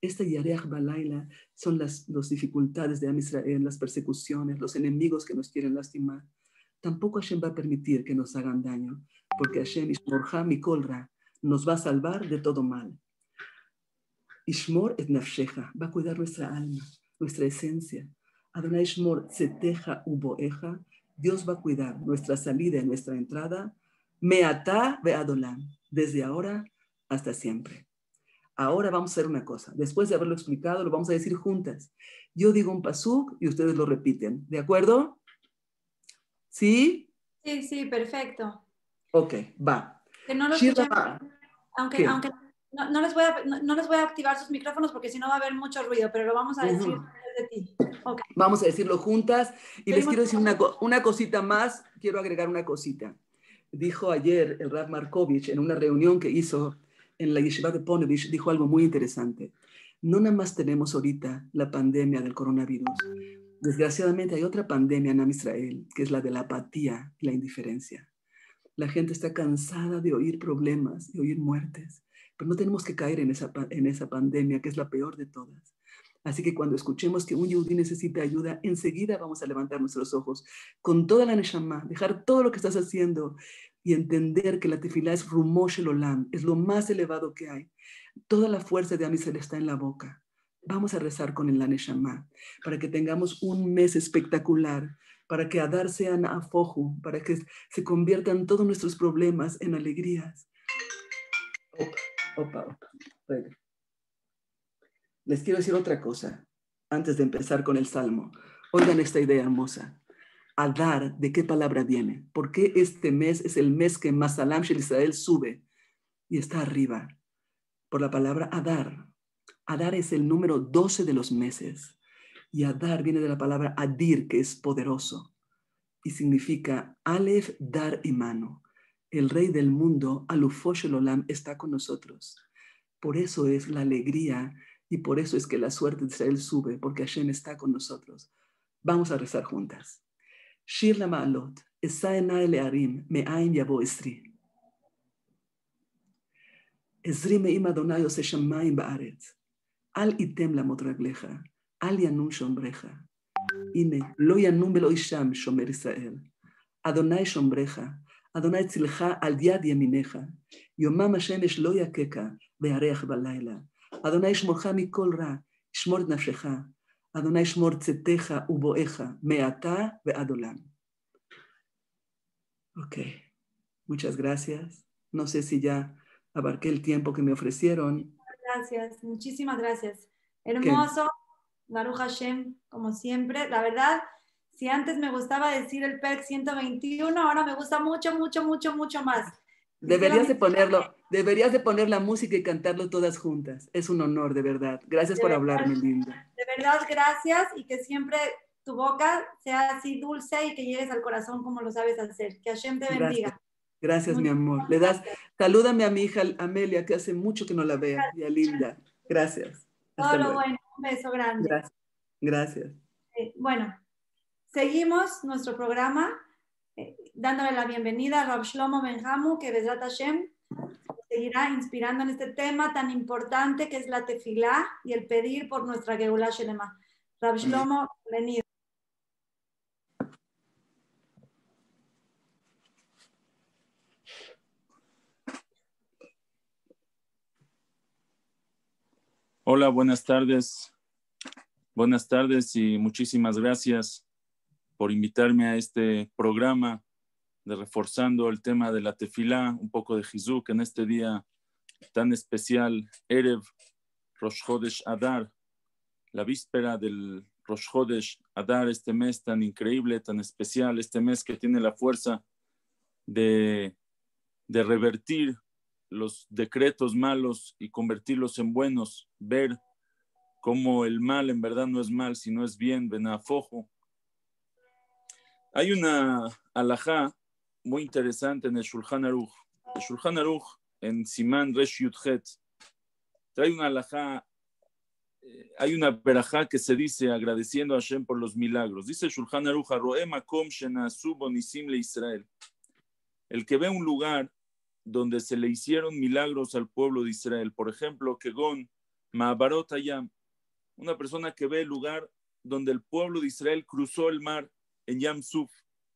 Este Yareach Balaila son las, dificultades de Am Israel, las persecuciones, los enemigos que nos quieren lastimar. Tampoco Hashem va a permitir que nos hagan daño, porque Hashem Ishmorha Mikolra nos va a salvar de todo mal. Ishmor et nafsheja va a cuidar nuestra alma, nuestra esencia. Adonai Ishmor Tzeteja Uboeja, Dios va a cuidar nuestra salida y nuestra entrada. Meata ve Adolam, desde ahora hasta siempre. Ahora vamos a hacer una cosa. Después de haberlo explicado, lo vamos a decir juntas. Yo digo un pasuk y ustedes lo repiten. ¿De acuerdo? ¿Sí?
Sí, sí, perfecto.
Ok, va.
Que no aunque no, no les voy a, no, no les voy a activar sus micrófonos porque si no va a haber mucho ruido, pero lo vamos a decir de ti.
Vamos a decirlo juntas y les quiero decir una, una cosita más, quiero agregar una cosita. Dijo ayer el Rav Markovich en una reunión que hizo en la Yeshiva de Ponevezh, dijo algo muy interesante. No nada más tenemos ahorita la pandemia del coronavirus. Desgraciadamente hay otra pandemia en Am Israel, que es la de la apatía y la indiferencia. La gente está cansada de oír problemas, de oír muertes, pero no tenemos que caer en esa, en esa pandemia, que es la peor de todas. Así que cuando escuchemos que un yudí necesita ayuda, enseguida vamos a levantar nuestros ojos con toda la neshama, dejar todo lo que estás haciendo y entender que la tefilá es rumosh el olam, es lo más elevado que hay. Toda la fuerza de Amisel está en la boca. Vamos a rezar con el neshama para que tengamos un mes espectacular, para que Adar sea afoju, para que se conviertan todos nuestros problemas en alegrías. Opa, Les quiero decir otra cosa antes de empezar con el salmo. Oigan esta idea hermosa. Adar, ¿de qué palabra viene? ¿Por qué este mes es el mes que Masalam Shel Israel sube y está arriba? Por la palabra Adar. Adar es el número 12 de los meses. Y Adar viene de la palabra Adir, que es poderoso. Y significa Aleph, Dar y mano el Rey del mundo, Alufoshelolam, está con nosotros. Por eso es la alegría y por eso es que la suerte de Israel sube, porque Hashem está con nosotros. Vamos a rezar juntas. Shir la ma'alot, le'arim, me'aim yabo esri. Esri me'im Adonai ose shamayim ba'aretz. Al item la motragleja, al yanum shombreja. Ine, lo yanum velo isham shomer Israel. Adonai shombreja, אדוני צילך על יד ימיניך. יומם השמש לא יככה וירח בלילה. אדוני ישמורך מכל רע, ישמור את נפשך. אדוני ישמור צאתך ובואך, מעתה ועד עולם. Ok, muchas gracias. No sé si ya abarqué el tiempo que me ofrecieron.
Gracias, muchísimas gracias. Hermoso, Baruch Hashem, como siempre. La verdad, si antes me gustaba decir el PEC 121, ahora me gusta mucho, mucho, mucho, mucho más.
Deberías de ponerlo, deberías de poner la música y cantarlo todas juntas. Es un honor, de verdad. Gracias
De
por
verdad.
hablarme, linda.
De verdad, gracias y que siempre tu boca sea así dulce y que llegues al corazón como lo sabes hacer. Que Hashem te bendiga.
Gracias, mi amor. Le das, salúdame a mi hija Amelia, que hace mucho que no la veo. Y a Linda. Gracias.
Todo lo bueno. Un beso grande.
Gracias. Gracias.
Eh, bueno, seguimos nuestro programa eh, dándole la bienvenida a Rab Shlomo Benjamu, que Besrat Hashem seguirá inspirando en este tema tan importante que es la tefilá y el pedir por nuestra Geulah Shelema. Rab Shlomo, bienvenido.
Hola, buenas tardes. Buenas tardes y muchísimas gracias por invitarme a este programa de reforzando el tema de la tefilá, un poco de Jizuk en este día tan especial, Erev Rosh Chodesh Adar, la víspera del Rosh Chodesh Adar, este mes tan increíble, tan especial, este mes que tiene la fuerza de, de revertir los decretos malos y convertirlos en buenos, ver cómo el mal en verdad no es mal, sino es bien, benafojo. Hay una alajá muy interesante en el Shulchan Aruch. El Shulchan Aruch, en Simán Resh Yudhet, trae una alajá, eh, hay una verajá que se dice agradeciendo a Hashem por los milagros. Dice el Shulchan Aruch, "Roe makom le Israel. El que ve un lugar donde se le hicieron milagros al pueblo de Israel. Por ejemplo, Kegon, Maabarot Ayam, una persona que ve el lugar donde el pueblo de Israel cruzó el mar en Yam Suf,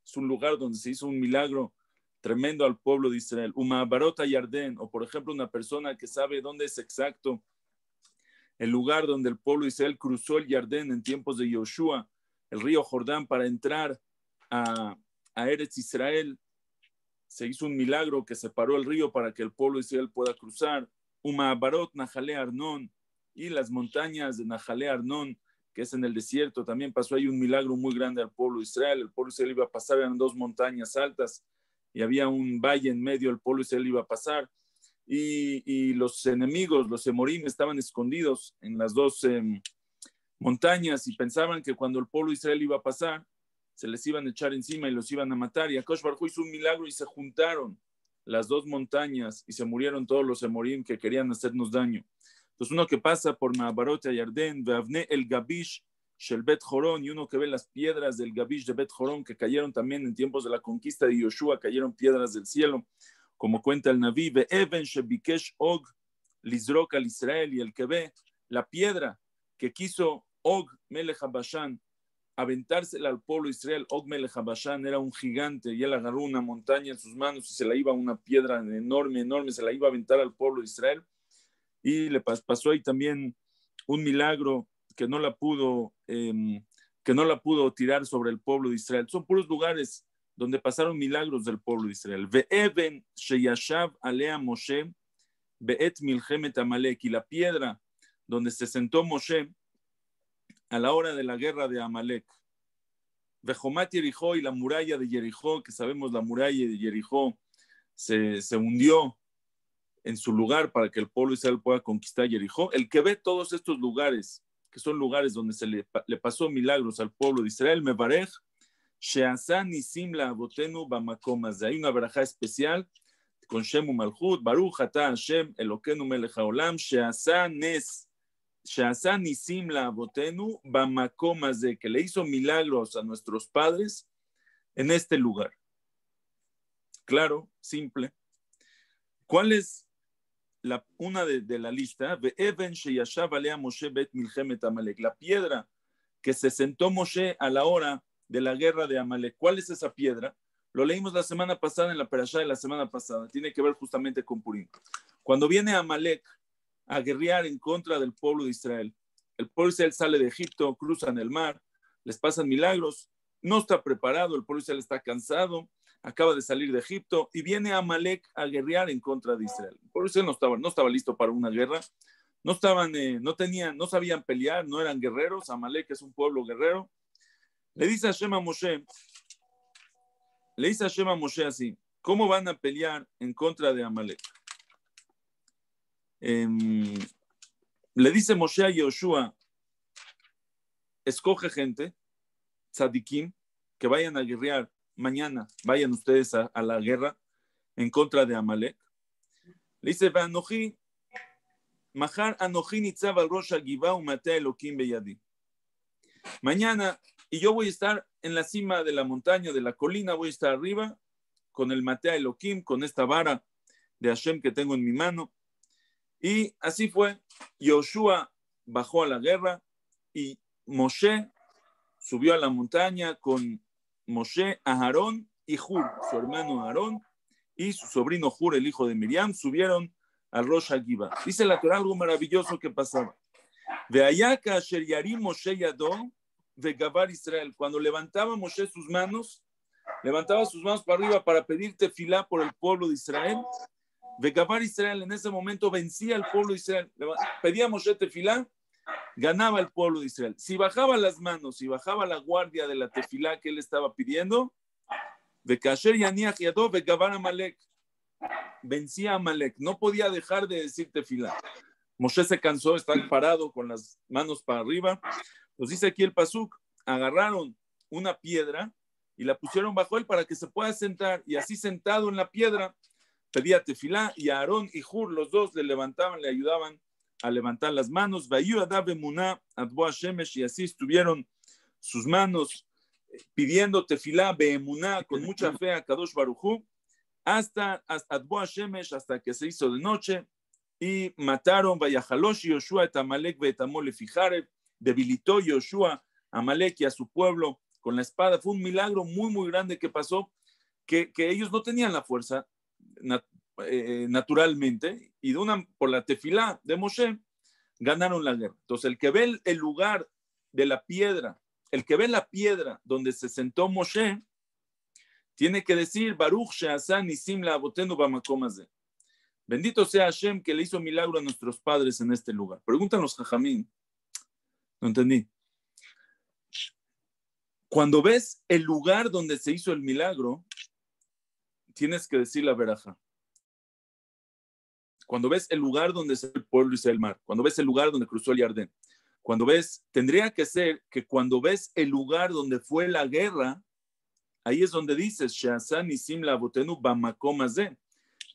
es un lugar donde se hizo un milagro tremendo al pueblo de Israel. Umaabarot Ayarden, o por ejemplo, una persona que sabe dónde es exacto el lugar donde el pueblo de Israel cruzó el Yardén en tiempos de Yoshua, el río Jordán, para entrar a, a Eretz Israel, se hizo un milagro que separó el río para que el pueblo de Israel pueda cruzar. Umaabarot, Nahale Arnón y las montañas de Nahale Arnón, es en el desierto, también pasó ahí un milagro muy grande al pueblo de Israel. El pueblo de Israel iba a pasar, eran dos montañas altas y había un valle en medio, el pueblo Israel iba a pasar. Y, los enemigos, los emorim, estaban escondidos en las dos em, montañas y pensaban que cuando el pueblo Israel iba a pasar, se les iban a echar encima y los iban a matar. Y Akash Barjú hizo un milagro y se juntaron las dos montañas y se murieron todos los emorim que querían hacernos daño. Entonces uno que pasa por Mahabarot y Yarden, Veavne el Gabish, Shel Bet Jorón, y uno que ve las piedras del Gabish de Bet Jorón que cayeron también en tiempos de la conquista de Yoshua, cayeron piedras del cielo, como cuenta el Naví, Even Shebikesh Og, Lizrok al Israel, y el que ve la piedra que quiso Og Melech Habashan aventársela al pueblo de Israel, Og Melech Habashan era un gigante y él agarró una montaña en sus manos y se la iba una piedra enorme, enorme, se la iba a aventar al pueblo de Israel y le pasó ahí también un milagro que no la pudo, em, que no la pudo tirar sobre el pueblo de Israel. Son puros lugares donde pasaron milagros del pueblo de Israel. Ve'eben sheyashav alea Moshe be'et milchemet Amalek y la piedra donde se sentó Moshe a la hora de la guerra de Amalek. Vejomat Jericó y la muralla de Jericó, que sabemos la muralla de Jericó se, se hundió en su lugar para que el pueblo de Israel pueda conquistar Jericó. El que ve todos estos lugares, que son lugares donde se le, pasó milagros al pueblo de Israel, me barej, Sheazan y Simla Botenu Bamakomas. Hay una baraja especial con Shemu Malchut, Baruch Ata Hashem Elokenu Melech Haolam, Sheazan Nes, Sheazan y Simla Botenu Bamakomas, de que le hizo milagros a nuestros padres en este lugar. Claro, simple. ¿Cuál es la, una de, la lista, la piedra que se sentó Moshe a la hora de la guerra de Amalek. ¿Cuál es esa piedra? Lo leímos la semana pasada en la perashá de la semana pasada. Tiene que ver justamente con Purim. Cuando viene Amalek a guerrear en contra del pueblo de Israel, el pueblo de Israel sale de Egipto, cruzan el mar, les pasan milagros, no está preparado, el pueblo de Israel está cansado, acaba de salir de Egipto y viene Amalek a guerrear en contra de Israel. Por eso no estaba, no estaba listo para una guerra, no estaban, eh, no tenían, no sabían pelear, no eran guerreros. Amalek es un pueblo guerrero. Le dice a Shema Moshe, le dice a Shema Moshe así, ¿cómo van a pelear en contra de Amalek? Em, le dice Moshe a Yoshua, escoge gente, tzadikim, que vayan a guerrear mañana vayan ustedes a, la guerra en contra de Amalek. Le dice, Mahar Mañana, y yo voy a estar en la cima de la montaña, de la colina, voy a estar arriba con el Matea Elohim, con esta vara de Hashem que tengo en mi mano. Y así fue. Yoshua bajó a la guerra y Moshe subió a la montaña con Moshe, Aarón y Hur, su hermano Aarón, y su sobrino Hur, el hijo de Miriam, subieron al Rosh Hagiba. Dice la Torah algo maravilloso que pasaba. De allá Moshe Yadó, de Gabar Israel, cuando levantaba Moshe sus manos, levantaba sus manos para arriba para pedirte filá por el pueblo de Israel. De Gabar Israel en ese momento vencía al pueblo de Israel. Pedía Moshe tefilá ganaba el pueblo de Israel. Si bajaba las manos, si bajaba la guardia de la tefilá que él estaba pidiendo, de de vencía a Amalek, no podía dejar de decir tefilá. Moshe se cansó, está parado con las manos para arriba. Nos dice aquí el Pasuk, agarraron una piedra y la pusieron bajo él para que se pueda sentar. Y así sentado en la piedra, pedía tefilá y Aarón y Hur, los dos, le levantaban, le ayudaban a levantar las manos, y así estuvieron sus manos eh, pidiendo tefilá beemuná con mucha fe a Kadosh Barujú hasta Shemesh, hasta que se hizo de noche y mataron Vayahalosh Yoshua et Amalek betamole fijarev, debilitó Yoshua a Amalek y a su pueblo con la espada. Fue un milagro muy, muy grande que pasó, que, que ellos no tenían la fuerza eh, naturalmente, y por la tefilá de Moshe, ganaron la guerra. Entonces, el que ve el, lugar de la piedra, el que ve la piedra donde se sentó Moshe, tiene que decir, Baruch Sheasan Nisim la. Bendito sea Hashem que le hizo milagro a nuestros padres en este lugar. Pregúntanos, Jajamín. No entendí. Cuando ves el lugar donde se hizo el milagro, tienes que decir la veraja. Cuando ves el lugar donde es el pueblo y el mar, cuando ves el lugar donde cruzó el Jardín, cuando ves, tendría que ser que cuando ves el lugar donde fue la guerra, ahí es donde dices, que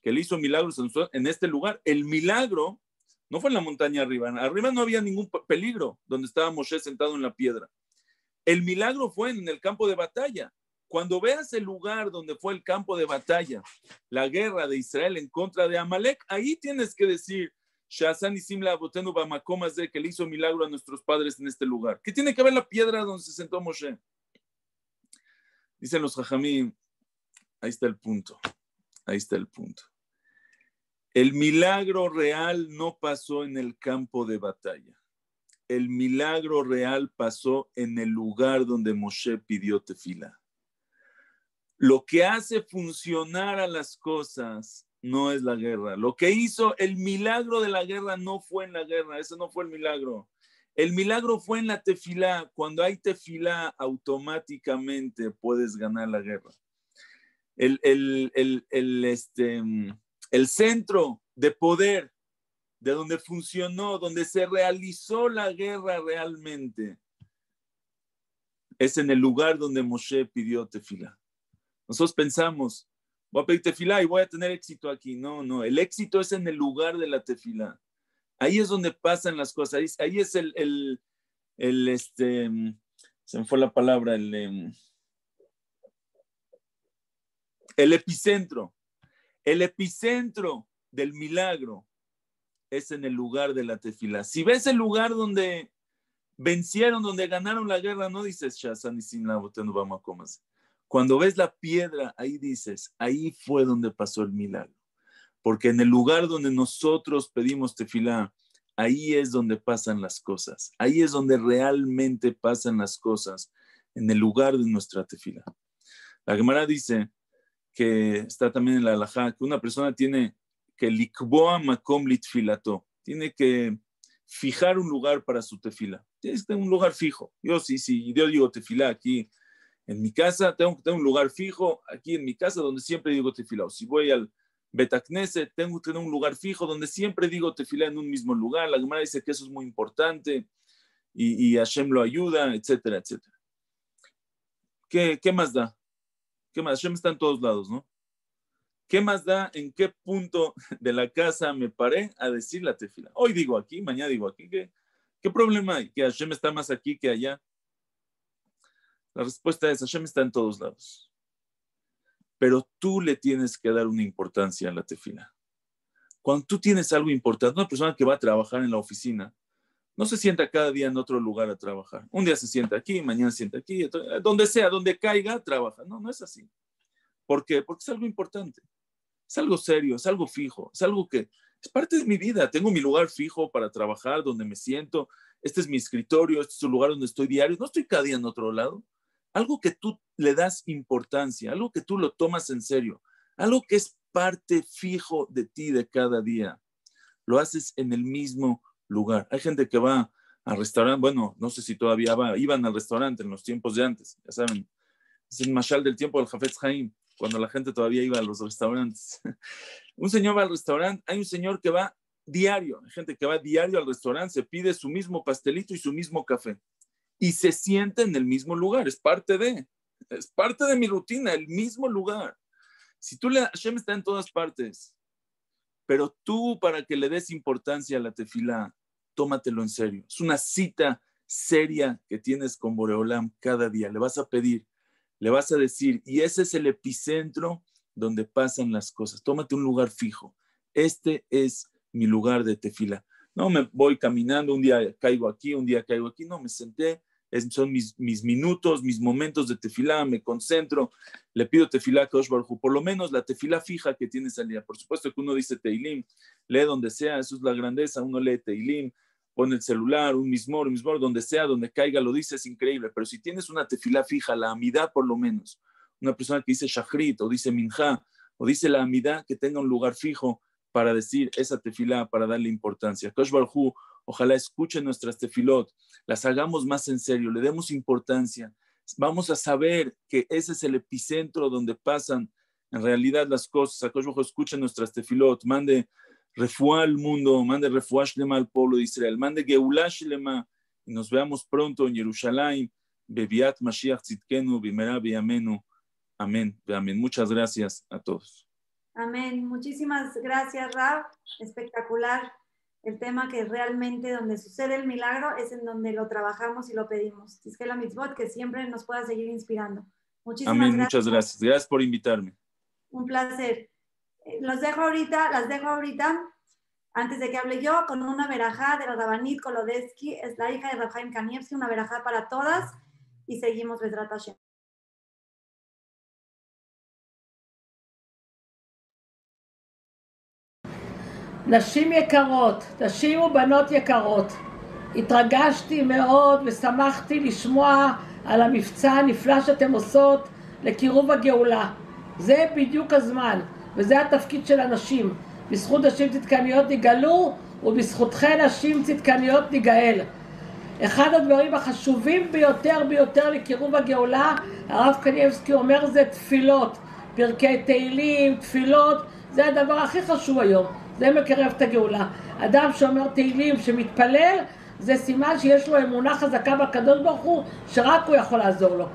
él hizo milagros en este lugar. El milagro no fue en la montaña arriba, arriba no había ningún peligro donde estaba Moshe sentado en la piedra. El milagro fue en el campo de batalla. Cuando veas el lugar donde fue el campo de batalla, la guerra de Israel en contra de Amalek, ahí tienes que decir, Shazan y Simla Botenu Bamakomas de que le hizo milagro a nuestros padres en este lugar. ¿Qué tiene que ver la piedra donde se sentó Moshe? Dicen los Jajamim, ahí está el punto, ahí está el punto. El milagro real no pasó en el campo de batalla. El milagro real pasó en el lugar donde Moshe pidió tefila. Lo que hace funcionar a las cosas no es la guerra. Lo que hizo el milagro de la guerra no fue en la guerra, ese no fue el milagro. El milagro fue en la tefilá. Cuando hay tefilá, automáticamente puedes ganar la guerra. El, el, este, el centro de poder, de donde funcionó, donde se realizó la guerra realmente, es en el lugar donde Moshe pidió tefilá. Nosotros pensamos, voy a pedir tefilá y voy a tener éxito aquí. No, no, el éxito es en el lugar de la tefilá. Ahí es donde pasan las cosas. Ahí, es el, el, el, este, se me fue la palabra, el, em, el epicentro. El epicentro del milagro es en el lugar de la tefila. Si ves el lugar donde vencieron, donde ganaron la guerra, no dices Shazan y sin la no vamos a comer. Cuando ves la piedra, ahí dices, ahí fue donde pasó el milagro. Porque en el lugar donde nosotros pedimos tefilá, ahí es donde pasan las cosas. Ahí es donde realmente pasan las cosas, en el lugar de nuestra tefilá. La Gemara dice que está también en la alajá, que una persona tiene que likboa makom litfilato, tiene que fijar un lugar para su tefila. Tienes que tener un lugar fijo. Yo sí, sí, yo digo tefila aquí en mi casa, tengo que tener un lugar fijo aquí en mi casa donde siempre digo tefila. O si voy al Betacnese, tengo que tener un lugar fijo donde siempre digo tefila en un mismo lugar. La Gemara dice que eso es muy importante y, y Hashem lo ayuda, etcétera, etcétera. ¿Qué, ¿Qué más da? ¿Qué más? Hashem está en todos lados, ¿no? ¿Qué más da en qué punto de la casa me paré a decir la tefila? Hoy digo aquí, mañana digo aquí. ¿Qué, qué problema hay? ¿Que Hashem está más aquí que allá? La respuesta es, Hashem está en todos lados. Pero tú le tienes que dar una importancia a la tefila. Cuando tú tienes algo importante, una persona que va a trabajar en la oficina, no se sienta cada día en otro lugar a trabajar. Un día se sienta aquí, mañana se sienta aquí, donde sea, donde caiga, trabaja. No, no es así. ¿Por qué? Porque es algo importante. Es algo serio, es algo fijo, es algo que es parte de mi vida. Tengo mi lugar fijo para trabajar, donde me siento. Este es mi escritorio, este es el lugar donde estoy diario. No estoy cada día en otro lado algo que tú le das importancia, algo que tú lo tomas en serio, algo que es parte fijo de ti de cada día, lo haces en el mismo lugar. Hay gente que va al restaurante, bueno, no sé si todavía iban al restaurante en los tiempos de antes, ya saben, es el mashal del tiempo del Jafetz Haim, cuando la gente todavía iba a los restaurantes. un señor va al restaurante, hay un señor que va diario, hay gente que va diario al restaurante, se pide su mismo pastelito y su mismo café y se siente en el mismo lugar, es parte de, es parte de mi rutina, el mismo lugar. Si tú le, Hashem está en todas partes, pero tú para que le des importancia a la tefila, tómatelo en serio. Es una cita seria que tienes con Boreolam cada día. Le vas a pedir, le vas a decir, y ese es el epicentro donde pasan las cosas. Tómate un lugar fijo. Este es mi lugar de tefila. No me voy caminando, un día caigo aquí, un día caigo aquí. No, me senté, son mis, mis minutos, mis momentos de tefilá, me concentro, le pido tefilá a Kosh por lo menos la tefilá fija que tienes al día. Por supuesto que uno dice Teilim, lee donde sea, eso es la grandeza, uno lee Teilim, pone el celular, un mismor, un mismor, donde sea, donde caiga, lo dice, es increíble. Pero si tienes una tefilá fija, la amidad por lo menos, una persona que dice shachrit o dice minja o dice la amidad, que tenga un lugar fijo, para decir esa tefilá, para darle importancia. Kosh Barhu, ojalá escuchen nuestras tefilot, las hagamos más en serio, le demos importancia. Vamos a saber que ese es el epicentro donde pasan en realidad las cosas. Akash escucha nuestras tefilot, mande refuá al mundo, mande refuá al pueblo de Israel, mande geulá shlema y nos veamos pronto en Jerusalén, bebiat Mashiach tzidkenu, bimera biyamenu. Amén, amén. Muchas gracias a todos.
Amén. Muchísimas gracias, Rab. Espectacular el tema que realmente donde sucede el milagro es en donde lo trabajamos y lo pedimos. Es que la mitzvot que siempre nos pueda seguir inspirando.
Muchísimas Amén, gracias. muchas gracias. Gracias por invitarme.
Un placer. Eh, los dejo ahorita, las dejo ahorita, antes de que hable yo, con una verajá de Rabanit Kolodesky, es la hija de Rafaim Kanievski, una verajá para todas, y seguimos Hashem.
נשים יקרות, נשים ובנות יקרות, התרגשתי מאוד ושמחתי לשמוע על המבצע הנפלא שאתם עושות לקירוב הגאולה. זה בדיוק הזמן, וזה התפקיד של הנשים. בזכות נשים צדקניות נגאלו, ובזכותכן נשים צדקניות ניגאל. אחד הדברים החשובים ביותר ביותר לקירוב הגאולה, הרב קניאבסקי אומר זה תפילות, פרקי תהילים, תפילות, זה הדבר הכי חשוב היום. זה מקרב את הגאולה. אדם שאומר תהילים, שמתפלל, זה סימן שיש לו אמונה חזקה בקדוש ברוך הוא, שרק הוא יכול לעזור לו.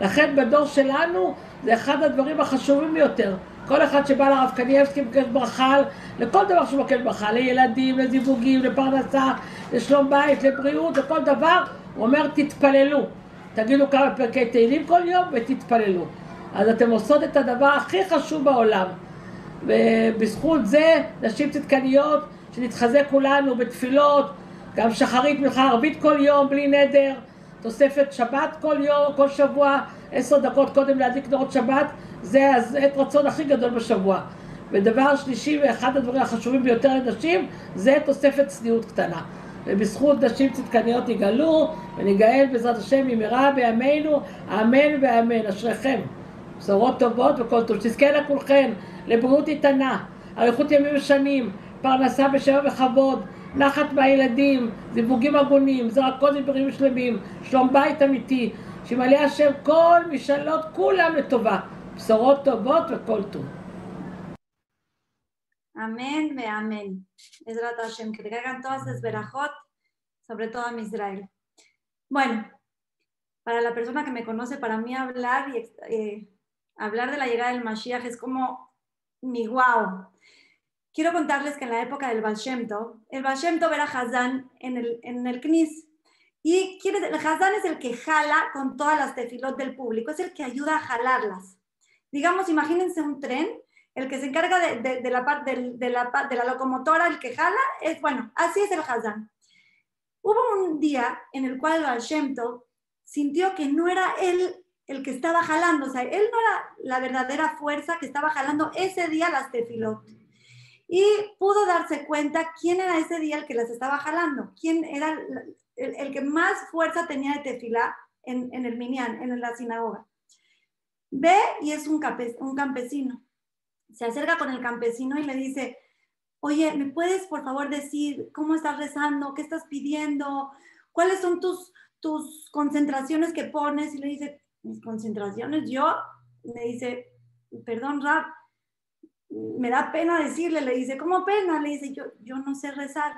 לכן בדור שלנו זה אחד הדברים החשובים ביותר. כל אחד שבא לרב קניאבסקי מבקש ברכה, לכל דבר שהוא מבקש ברכה, לילדים, לזיווגים, לפרנסה, לשלום בית, לבריאות, לכל דבר, הוא אומר תתפללו. תגידו כמה פרקי תהילים כל יום ותתפללו. אז אתם עושות את הדבר הכי חשוב בעולם. ובזכות זה נשים צדקניות שנתחזק כולנו בתפילות, גם שחרית מלכה ערבית כל יום בלי נדר, תוספת שבת כל יום, כל שבוע, עשר דקות קודם להדליק נרות שבת, זה העת רצון הכי גדול בשבוע. ודבר שלישי ואחד הדברים החשובים ביותר לנשים זה תוספת צניעות קטנה. ובזכות נשים צדקניות יגאלו וניגאל בעזרת השם במהרה בימינו, אמן ואמן. אשריכם. בשורות טובות וכל טוב. שתזכנה כולכן לבריאות איתנה, אריכות ימים ושנים, פרנסה בשבע וכבוד, נחת מהילדים, זיווגים הגונים, זרע קודש בריאים שלמים, שלום בית אמיתי, שימלא השם כל משאלות כולם לטובה, בשורות טובות וכל טוב.
Amén, ve amén. Ezrat Hashem, que te caigan todas las verajot, sobre todo a Israel. Bueno, para la persona que me conoce, para mí hablar y eh, hablar de la llegada del Mashiach es como mi wow. Quiero contarles que en la época del Baal el Baal era Hazán en el, en el Knis. Y quiere, el Hazán es el que jala con todas las tefilot del público, es el que ayuda a jalarlas. Digamos, imagínense un tren, el que se encarga de, de, de, la, de la locomotora, el que jala, es bueno, así es el Hazán. Hubo un día en el cual el Baal sintió que no era él el que estaba jalando, o sea, él no era la verdadera fuerza que estaba jalando ese día las tefilot. Y pudo darse cuenta quién era ese día el que las estaba jalando, quién era el, que más fuerza tenía de tefilá en, el minyan, en la sinagoga. Ve y es un, un campesino. Se acerca con el campesino y le dice, oye, ¿me puedes por favor decir cómo estás rezando? ¿Qué estás pidiendo? ¿Cuáles son tus, tus concentraciones que pones? Y le dice, mis concentraciones, yo, me dice, perdón, Rap, me da pena decirle, le dice, ¿cómo pena? Le dice, yo, yo no sé rezar.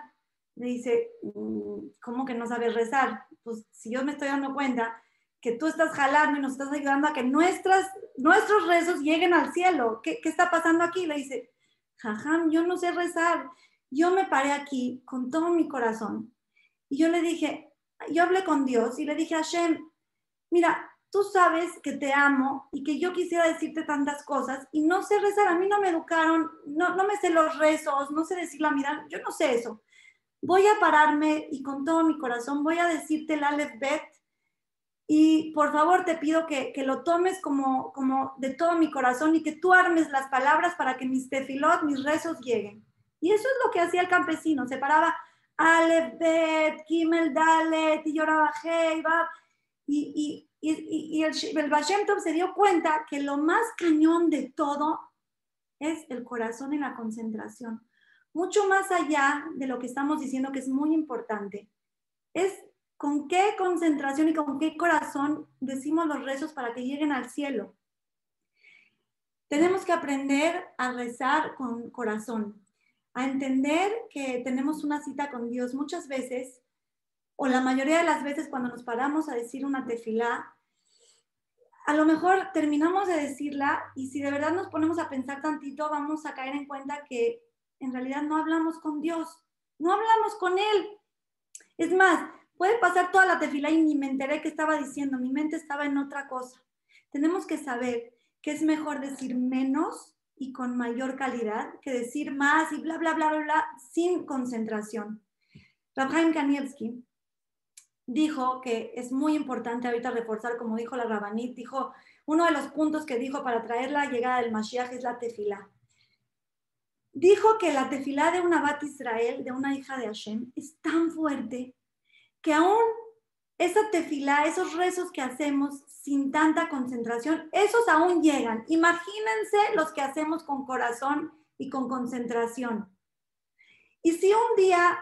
Le dice, mm, ¿cómo que no sabes rezar? Pues si yo me estoy dando cuenta que tú estás jalando y nos estás ayudando a que nuestras, nuestros rezos lleguen al cielo. ¿Qué, ¿Qué está pasando aquí? Le dice, jajam, yo no sé rezar. Yo me paré aquí con todo mi corazón. Y yo le dije, yo hablé con Dios y le dije a Hashem, mira, tú sabes que te amo y que yo quisiera decirte tantas cosas y no sé rezar, a mí no me educaron, no, no me sé los rezos, no sé decir la mirada, yo no sé eso. Voy a pararme y con todo mi corazón voy a decirte el Aleph Bet y por favor te pido que, que, lo tomes como, como de todo mi corazón y que tú armes las palabras para que mis tefilot, mis rezos lleguen. Y eso es lo que hacía el campesino, se paraba Aleph Bet, Kimel Dalet y lloraba Hey, y, y y, el, el se dio cuenta que lo más cañón de todo es el corazón y la concentración. Mucho más allá de lo que estamos diciendo, que es muy importante, es con qué concentración y con qué corazón decimos los rezos para que lleguen al cielo. Tenemos que aprender a rezar con corazón, a entender que tenemos una cita con Dios muchas veces, o la mayoría de las veces cuando nos paramos a decir una tefilá, a lo mejor terminamos de decirla y si de verdad nos ponemos a pensar tantito, vamos a caer en cuenta que en realidad no hablamos con Dios, no hablamos con Él. Es más, puede pasar toda la tefilá y ni me enteré que estaba diciendo, mi mente estaba en otra cosa. Tenemos que saber que es mejor decir menos y con mayor calidad que decir más y bla, bla, bla, bla, bla sin concentración. Rabhaim Kanievski dijo que es muy importante ahorita reforzar, como dijo la Rabanit, dijo, uno de los puntos que dijo para traer la llegada del Mashiach es la tefilá. Dijo que la tefilá de una Bat Israel, de una hija de Hashem, es tan fuerte que aún esa tefilá, esos rezos que hacemos sin tanta concentración, esos aún llegan. Imagínense los que hacemos con corazón y con concentración. Y si un día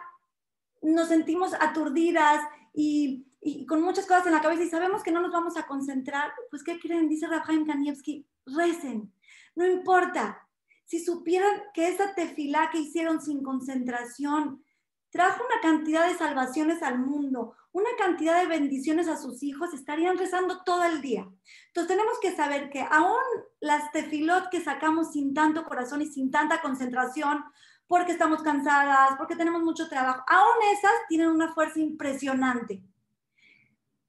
nos sentimos aturdidas y, con muchas cosas en la cabeza y sabemos que no nos vamos a concentrar, pues ¿qué creen? Dice Rafael Kanievski, recen, no importa. Si supieran que esa tefilá que hicieron sin concentración trajo una cantidad de salvaciones al mundo, una cantidad de bendiciones a sus hijos, estarían rezando todo el día. Entonces tenemos que saber que aún las tefilot que sacamos sin tanto corazón y sin tanta concentración, porque estamos cansadas, porque tenemos mucho trabajo. Aún esas tienen una fuerza impresionante.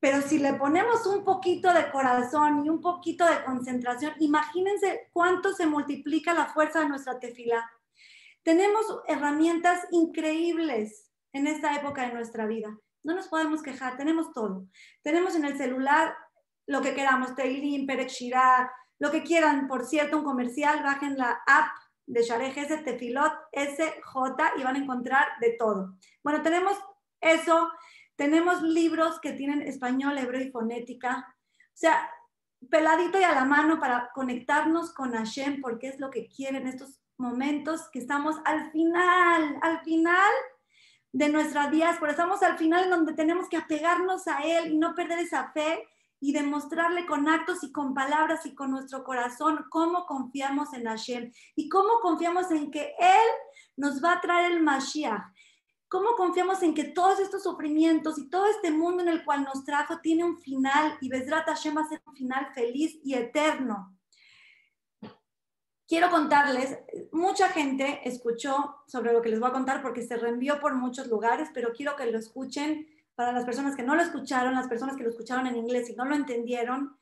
Pero si le ponemos un poquito de corazón y un poquito de concentración, imagínense cuánto se multiplica la fuerza de nuestra tefila. Tenemos herramientas increíbles en esta época de nuestra vida. No nos podemos quejar, tenemos todo. Tenemos en el celular lo que queramos, Teilim, Perek lo que quieran. Por cierto, un comercial, bajen la app de Sharej S, Tefilot SJ y van a encontrar de todo. Bueno, tenemos eso, tenemos libros que tienen español, hebreo y fonética. O sea, peladito y a la mano para conectarnos con Hashem, porque es lo que quieren estos momentos que estamos al final, al final de nuestras días, pero estamos al final donde tenemos que apegarnos a Él y no perder esa fe y demostrarle con actos y con palabras y con nuestro corazón cómo confiamos en Hashem y cómo confiamos en que Él nos va a traer el Mashiach. ¿Cómo confiamos en que todos estos sufrimientos y todo este mundo en el cual nos trajo tiene un final y Besrat Hashem va a ser un final feliz y eterno? Quiero contarles, mucha gente escuchó sobre lo que les voy a contar porque se reenvió por muchos lugares, pero quiero que lo escuchen para las personas que no lo escucharon, las personas que lo escucharon en inglés y no lo entendieron.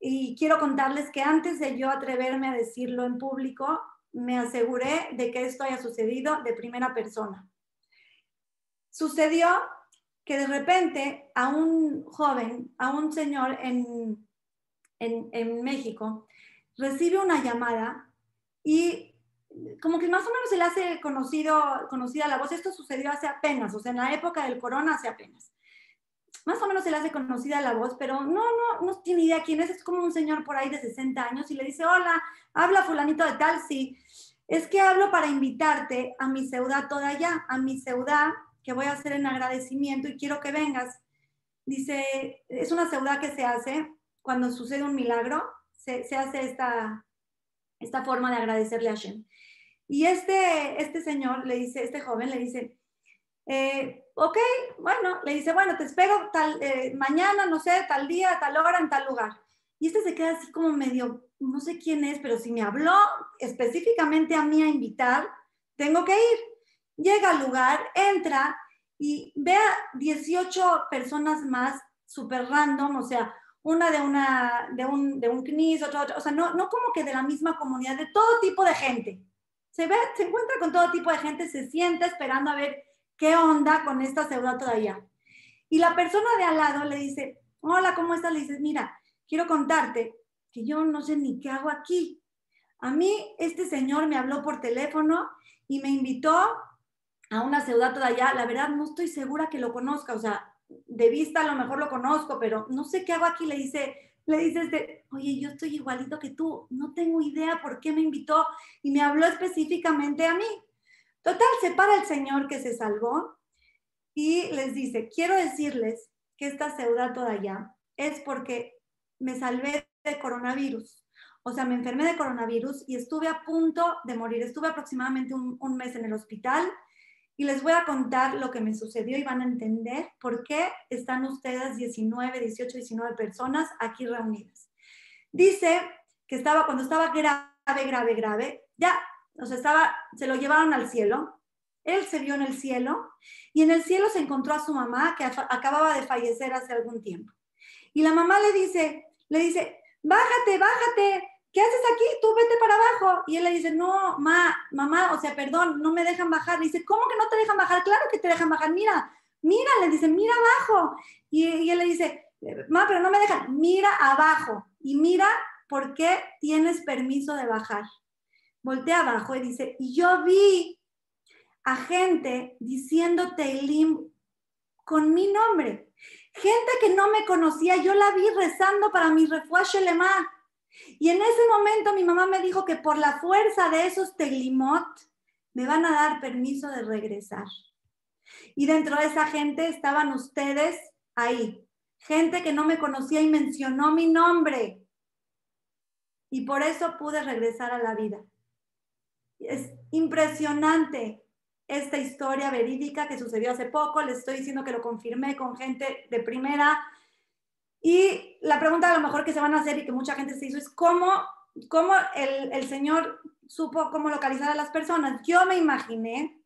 Y quiero contarles que antes de yo atreverme a decirlo en público, me aseguré de que esto haya sucedido de primera persona. Sucedió que de repente a un joven, a un señor en, en, en México, recibe una llamada y como que más o menos se le hace conocido, conocida la voz. Esto sucedió hace apenas, o sea, en la época del corona hace apenas. Más o menos se le hace conocida la voz, pero no, no, no tiene idea quién es. Es como un señor por ahí de 60 años y le dice, hola, habla fulanito de tal, sí. Es que hablo para invitarte a mi ciudad toda allá, a mi ciudad que voy a hacer en agradecimiento y quiero que vengas. Dice, es una ciudad que se hace cuando sucede un milagro, se, se hace esta, esta forma de agradecerle a Shem. Y este, este señor le dice, este joven le dice, eh, ok, bueno, le dice, bueno, te espero tal, eh, mañana, no sé, tal día, tal hora, en tal lugar. Y este se queda así como medio, no sé quién es, pero si me habló específicamente a mí a invitar, tengo que ir. Llega al lugar, entra y ve a 18 personas más súper random, o sea, una de, una, de un, de un CNIS, otra, otra, o sea, no, no como que de la misma comunidad, de todo tipo de gente se, ve, se encuentra con todo tipo de gente, se siente esperando a ver qué onda con esta ciudad todavía. Y la persona de al lado le dice, hola, ¿cómo estás? Le dices, mira, quiero contarte que yo no sé ni qué hago aquí. A mí este señor me habló por teléfono y me invitó a una ciudad todavía. La verdad no estoy segura que lo conozca, o sea, de vista a lo mejor lo conozco, pero no sé qué hago aquí. Le dice, le dice este, oye, yo estoy igualito que tú, no tengo idea por qué me invitó y me habló específicamente a mí. Total, se para el señor que se salvó y les dice, quiero decirles que esta ciudad toda allá es porque me salvé de coronavirus. O sea, me enfermé de coronavirus y estuve a punto de morir. Estuve aproximadamente un, un mes en el hospital y les voy a contar lo que me sucedió y van a entender por qué están ustedes 19, 18, 19 personas aquí reunidas. Dice que estaba, cuando estaba grave, grave, grave, ya, o estaba, se lo llevaron al cielo, él se vio en el cielo y en el cielo se encontró a su mamá que acababa de fallecer hace algún tiempo. Y la mamá le dice, le dice, bájate, bájate, ¿qué haces aquí? Tú vete para abajo. Y él le dice, no, ma, mamá, o sea, perdón, no me dejan bajar. Le dice, ¿cómo que no te dejan bajar? Claro que te dejan bajar, mira, mira, le dice, mira abajo. Y, y él le dice, ma, pero no me dejan, mira abajo. Y mira por qué tienes permiso de bajar. Voltea abajo y dice, y yo vi a gente diciendo Teilim con mi nombre. Gente que no me conocía, yo la vi rezando para mi refuaje lema. Y en ese momento mi mamá me dijo que por la fuerza de esos Teilimot me van a dar permiso de regresar. Y dentro de esa gente estaban ustedes ahí. Gente que no me conocía y mencionó mi nombre. Y por eso pude regresar a la vida. Es impresionante esta historia verídica que sucedió hace poco. Les estoy diciendo que lo confirmé con gente de primera. Y la pregunta a lo mejor que se van a hacer y que mucha gente se hizo es cómo, cómo el, Señor supo cómo localizar a las personas. Yo me imaginé,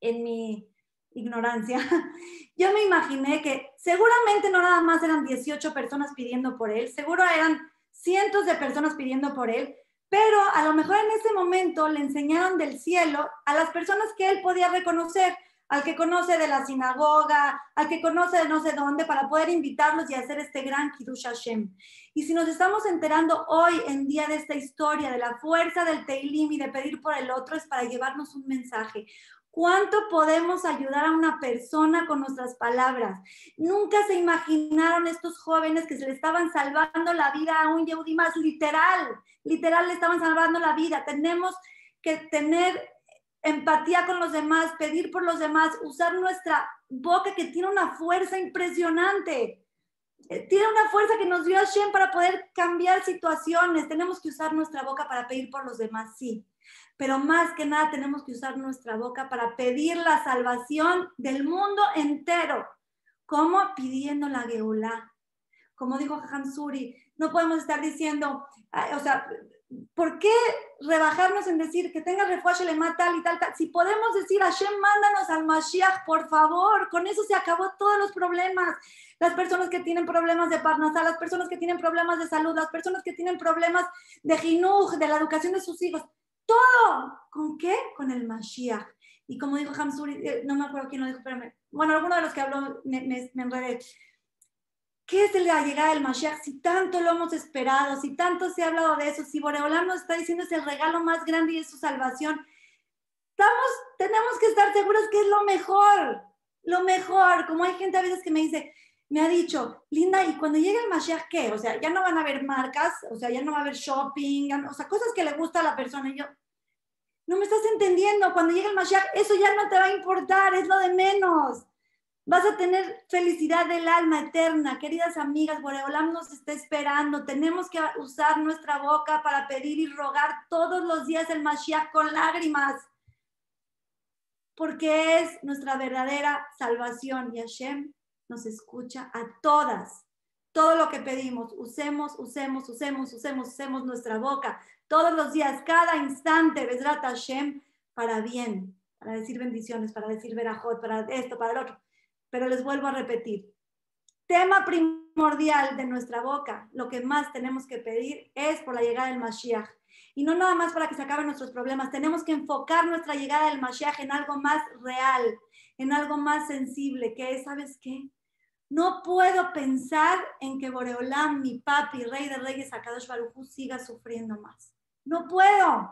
en mi ignorancia, yo me imaginé que seguramente no nada más eran 18 personas pidiendo por él, seguro eran cientos de personas pidiendo por él, pero a lo mejor en ese momento le enseñaron del cielo a las personas que él podía reconocer, al que conoce de la sinagoga, al que conoce de no sé dónde, para poder invitarlos y hacer este gran Kiddush Hashem. Y si nos estamos enterando hoy en día de esta historia, de la fuerza del Teilim y de pedir por el otro, es para llevarnos un mensaje. ¿Cuánto podemos ayudar a una persona con nuestras palabras? Nunca se imaginaron estos jóvenes que se le estaban salvando la vida a un Yehudi más, literal, literal le estaban salvando la vida. Tenemos que tener empatía con los demás, pedir por los demás, usar nuestra boca que tiene una fuerza impresionante. Eh, tiene una fuerza que nos dio Hashem para poder cambiar situaciones. Tenemos que usar nuestra boca para pedir por los demás, sí pero más que nada tenemos que usar nuestra boca para pedir la salvación del mundo entero. como Pidiendo la Geulá. Como dijo Hansuri, no podemos estar diciendo, o sea, ¿por qué rebajarnos en decir que tenga refugio le tal y tal, tal? Si podemos decir, Hashem, mándanos al Mashiach, por favor, con eso se acabó todos los problemas. Las personas que tienen problemas de Parnasá, las personas que tienen problemas de salud, las personas que tienen problemas de Jinuj, de la educación de sus hijos, todo. ¿Con qué? Con el Mashiach. Y como dijo Hamsuri, eh, no me acuerdo quién lo dijo, pero bueno, alguno de los que habló me, me, enredé. ¿Qué es la llegada del Mashiach? Si tanto lo hemos esperado, si tanto se ha hablado de eso, si Boreolam nos está diciendo es el regalo más grande y es su salvación, estamos, tenemos que estar seguros que es lo mejor, lo mejor. Como hay gente a veces que me dice, me ha dicho, Linda, ¿y cuando llegue el Mashiach qué? O sea, ya no van a haber marcas, o sea, ya no va a haber shopping, o sea, cosas que le gusta a la persona. Y yo, no me estás entendiendo, cuando llegue el Mashiach, eso ya no te va a importar, es lo de menos. Vas a tener felicidad del alma eterna. Queridas amigas, Boreolam nos está esperando. Tenemos que usar nuestra boca para pedir y rogar todos los días el Mashiach con lágrimas. Porque es nuestra verdadera salvación. Y Hashem nos escucha a todas. Todo lo que pedimos, usemos, usemos, usemos, usemos, usemos nuestra boca todos los días, cada instante, Besrat Hashem, para bien, para decir bendiciones, para decir verajot, para esto, para el otro. Pero les vuelvo a repetir, tema primordial de nuestra boca, lo que más tenemos que pedir es por la llegada del Mashiach. Y no nada más para que se acaben nuestros problemas, tenemos que enfocar nuestra llegada del Mashiach en algo más real, en algo más sensible, que es, ¿sabes qué? No puedo pensar en que Boreolam, mi papi, rey de reyes, Akadosh Baruj siga sufriendo más. No puedo.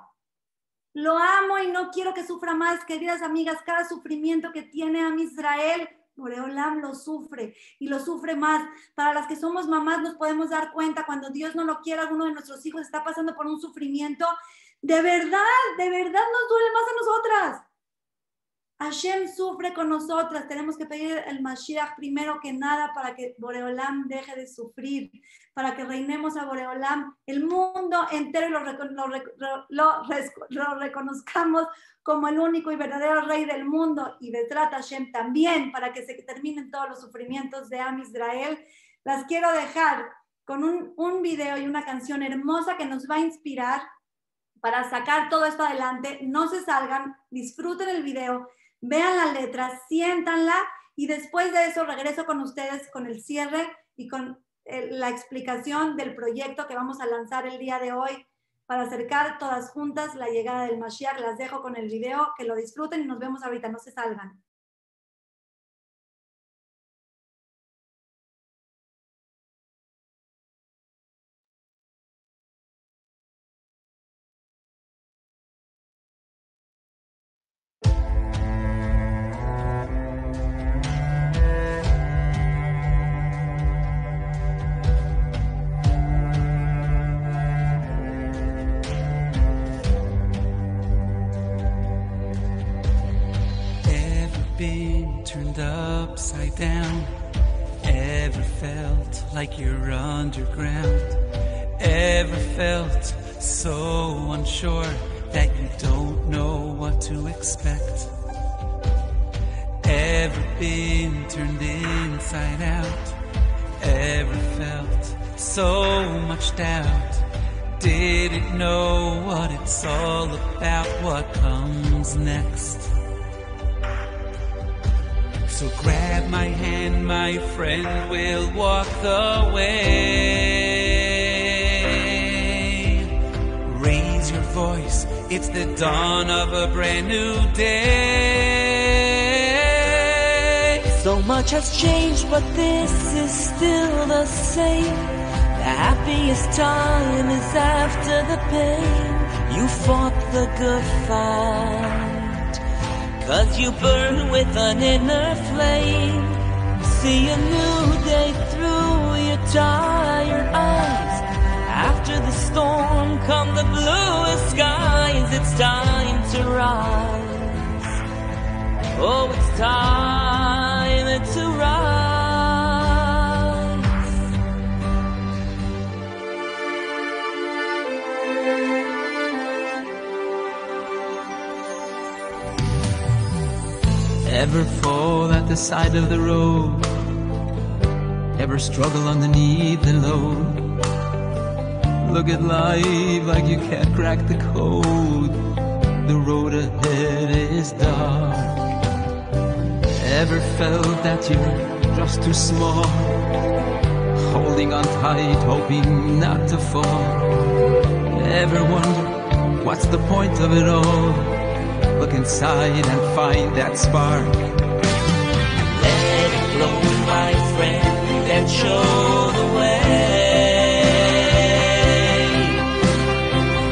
Lo amo y no quiero que sufra más, queridas amigas. Cada sufrimiento que tiene a mi Israel, Boreolam lo sufre y lo sufre más. Para las que somos mamás nos podemos dar cuenta cuando Dios no lo quiere, alguno de nuestros hijos está pasando por un sufrimiento. De verdad, de verdad nos duele más a nosotras. Hashem sufre con nosotras, tenemos que pedir el Mashiach primero que nada para que Boreolam deje de sufrir, para que reinemos a Boreolam, el mundo entero lo, reconozcamos como el único y verdadero rey del mundo y Betrat Hashem también, para que se terminen todos los sufrimientos de Am Israel. Las quiero dejar con un, un video y una canción hermosa que nos va a inspirar para sacar todo esto adelante. No se salgan, disfruten el video, vean la letra, siéntanla y después de eso regreso con ustedes con el cierre y con eh, la explicación del proyecto que vamos a lanzar el día de hoy para acercar todas juntas la llegada del Mashiach. Las dejo con el video, que lo disfruten y nos vemos ahorita, no se salgan.
Down? Ever felt like you're underground? Ever felt so unsure that you don't know what to expect? Ever been turned inside out? Ever felt so much doubt? Didn't know what it's all about, what comes next. So grab my hand, my friend, we'll walk the way. Raise your voice, it's the dawn of a brand new day.
So much has changed, but this is still the same. The happiest time is after the pain. You fought the good fight. Cause you burn with an inner flame. See a new day through your tired eyes. After the storm come the bluest skies. It's time to rise. Oh, it's time to rise.
Ever fall at the side of the road? Ever struggle underneath the load? Look at life like you can't crack the code. The road ahead is dark. Ever felt that you're just too small? Holding on tight, hoping not to fall. Ever wonder what's the point of it all? Look inside and find that spark.
Let it blow, my friend, and show the way.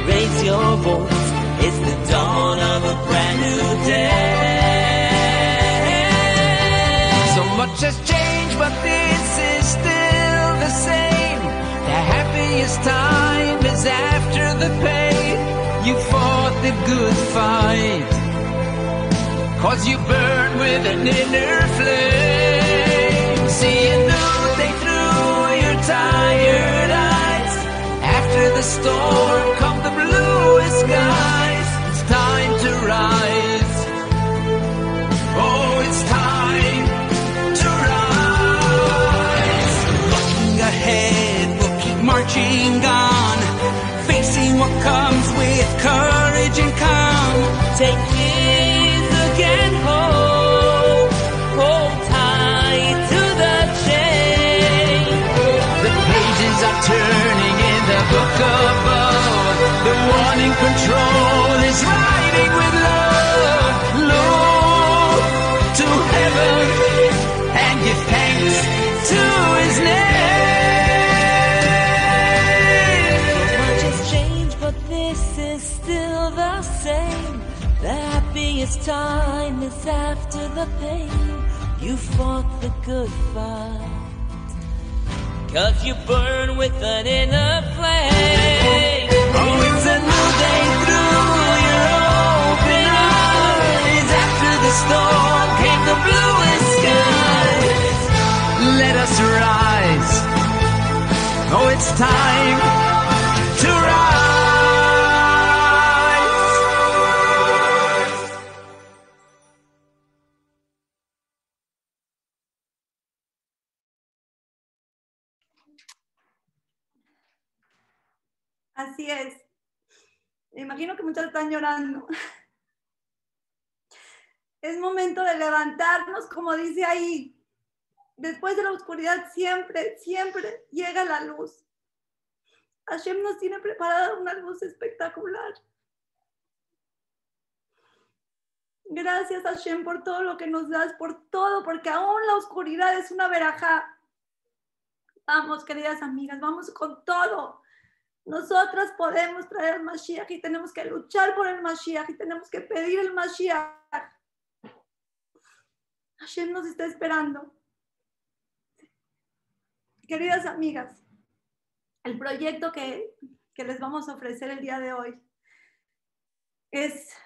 Raise your voice, it's the dawn of a brand new day.
So much has changed, but this is still the same. The happiest time is after the pain. You fought the good fight. Cause you burn with an inner flame. See a new day through your tired eyes. After the storm come the bluest skies. It's time to rise. Oh, it's time to rise. Looking ahead, we'll keep marching on. Facing what comes with courage and calm.
Take his
turning in the book above. The one in control is writing with love. Look to heaven and give thanks to his name.
Much has changed, but this is still the same. The happiest time is after the pain. You fought the good fight. Cause you burn with an inner flame.
Oh, it's a new day through your open eyes. After the storm came the bluest skies. Let us rise. Oh, it's time to rise.
Así es. Me imagino que muchas están llorando. Es momento de levantarnos, como dice ahí. Después de la oscuridad siempre, siempre llega la luz. Hashem nos tiene preparada una luz espectacular. Gracias Hashem por todo lo que nos das, por todo, porque aún la oscuridad es una verajá. Vamos, queridas amigas, vamos con todo. Nosotras podemos traer el Mashiach y tenemos que luchar por el Mashiach y tenemos que pedir el Mashiach. Hashem nos está esperando. Queridas amigas, el proyecto que, que les vamos a ofrecer el día de hoy es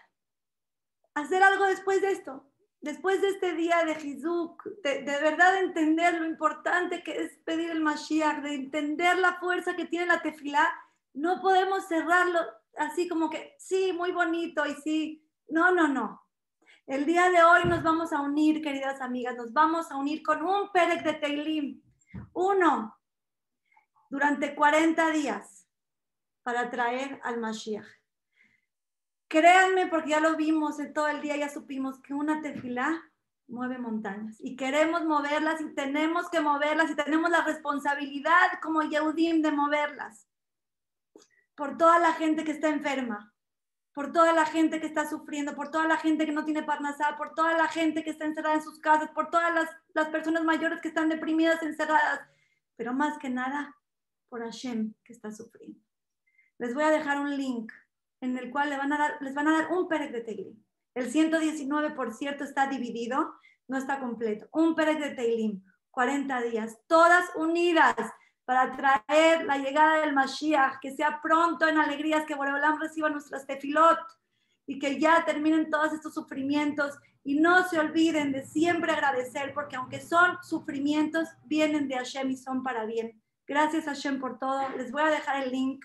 hacer algo después de esto, después de este día de Hizuk, de, de, verdad entender lo importante que es pedir el Mashiach, de entender la fuerza que tiene la tefilá, no podemos cerrarlo así como que, sí, muy bonito y sí, no, no, no. El día de hoy nos vamos a unir, queridas amigas, nos vamos a unir con un Perek de Teilim, uno, durante 40 días para traer al Mashiach. Créanme, porque ya lo vimos en todo el día, ya supimos que una tefilá mueve montañas y queremos moverlas y tenemos que moverlas y tenemos la responsabilidad como Yehudim de moverlas por toda la gente que está enferma, por toda la gente que está sufriendo, por toda la gente que no tiene parnasá, por toda la gente que está encerrada en sus casas, por todas las, las personas mayores que están deprimidas, encerradas, pero más que nada por Hashem que está sufriendo. Les voy a dejar un link en el cual le van a dar, les van a dar un Perek de Teilim. El 119, por cierto, está dividido, no está completo. Un Perek de Teilim, 40 días, todas unidas para traer la llegada del Mashiach, que sea pronto en alegrías, que Boreolam reciba nuestras tefilot y que ya terminen todos estos sufrimientos y no se olviden de siempre agradecer, porque aunque son sufrimientos, vienen de Hashem y son para bien. Gracias Hashem por todo. Les voy a dejar el link.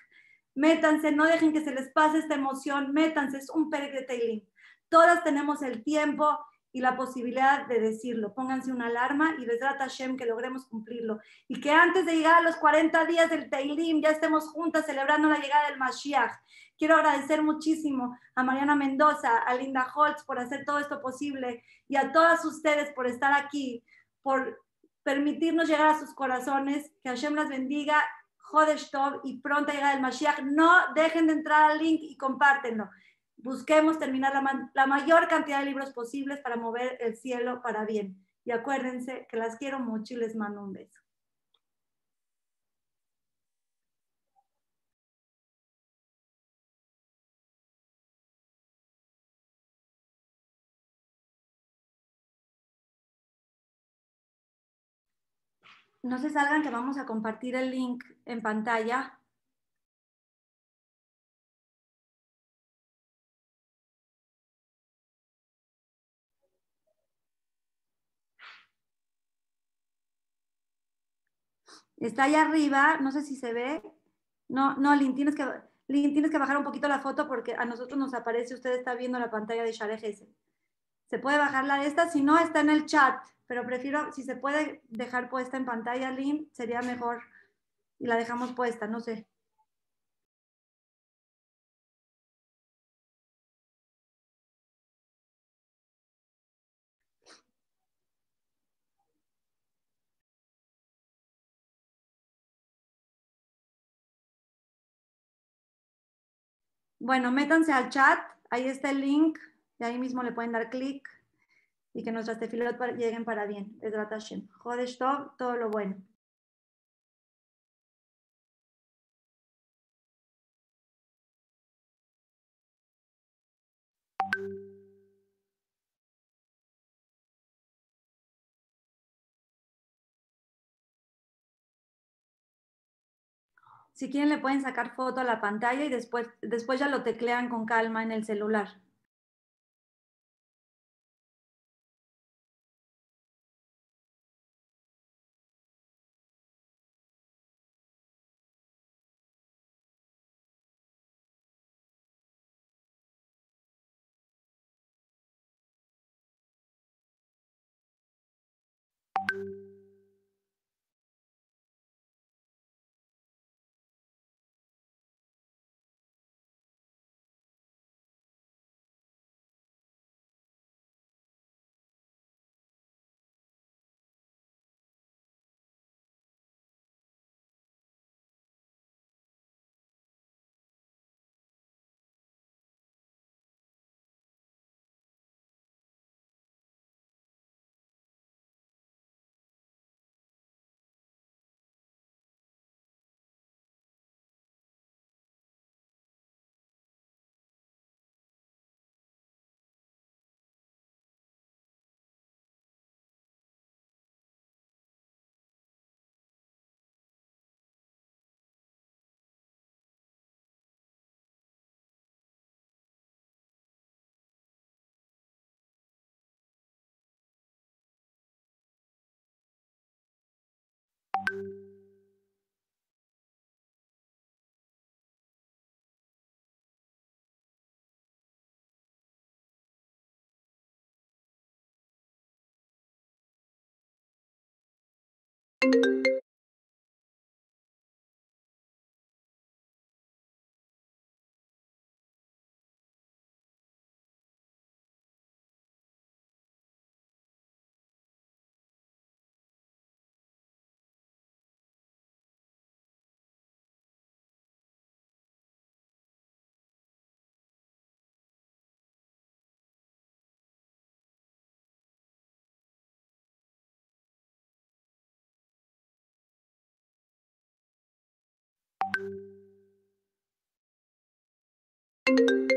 Métanse, no dejen que se les pase esta emoción. Métanse, es un perek de. Todas tenemos el tiempo y la posibilidad de decirlo. Pónganse una alarma y Besrat Hashem que logremos cumplirlo. Y que antes de llegar a los 40 días del Teilim ya estemos juntas celebrando la llegada del Mashiach. Quiero agradecer muchísimo a Mariana Mendoza, a Linda Holtz por hacer todo esto posible y a todas ustedes por estar aquí, por permitirnos llegar a sus corazones. Que Hashem las bendiga. Jodesh y pronta llegada del Mashiach. No dejen de entrar al link y compártenlo busquemos terminar la, la, mayor cantidad de libros posibles para mover el cielo para bien. Y acuérdense que las quiero mucho y les mando un beso. No se salgan que vamos a compartir el link en pantalla Está allá arriba, no sé si se ve. No, no, Lin, tienes que, Lin, tienes que bajar un poquito la foto porque a nosotros nos aparece, usted está viendo la pantalla de Share Se puede bajar la de esta, si no está en el chat, pero prefiero, si se puede dejar puesta en pantalla, Lin, sería mejor. Y la dejamos puesta, no sé. Bueno, métanse al chat, ahí está el link, y ahí mismo le pueden dar clic y que nuestras tefilot lleguen para bien. Es. Jodesh todo lo bueno. Si quieren le pueden sacar foto a la pantalla y después, después ya lo teclean con calma en el celular.
Thank you.
you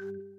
Bye.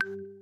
You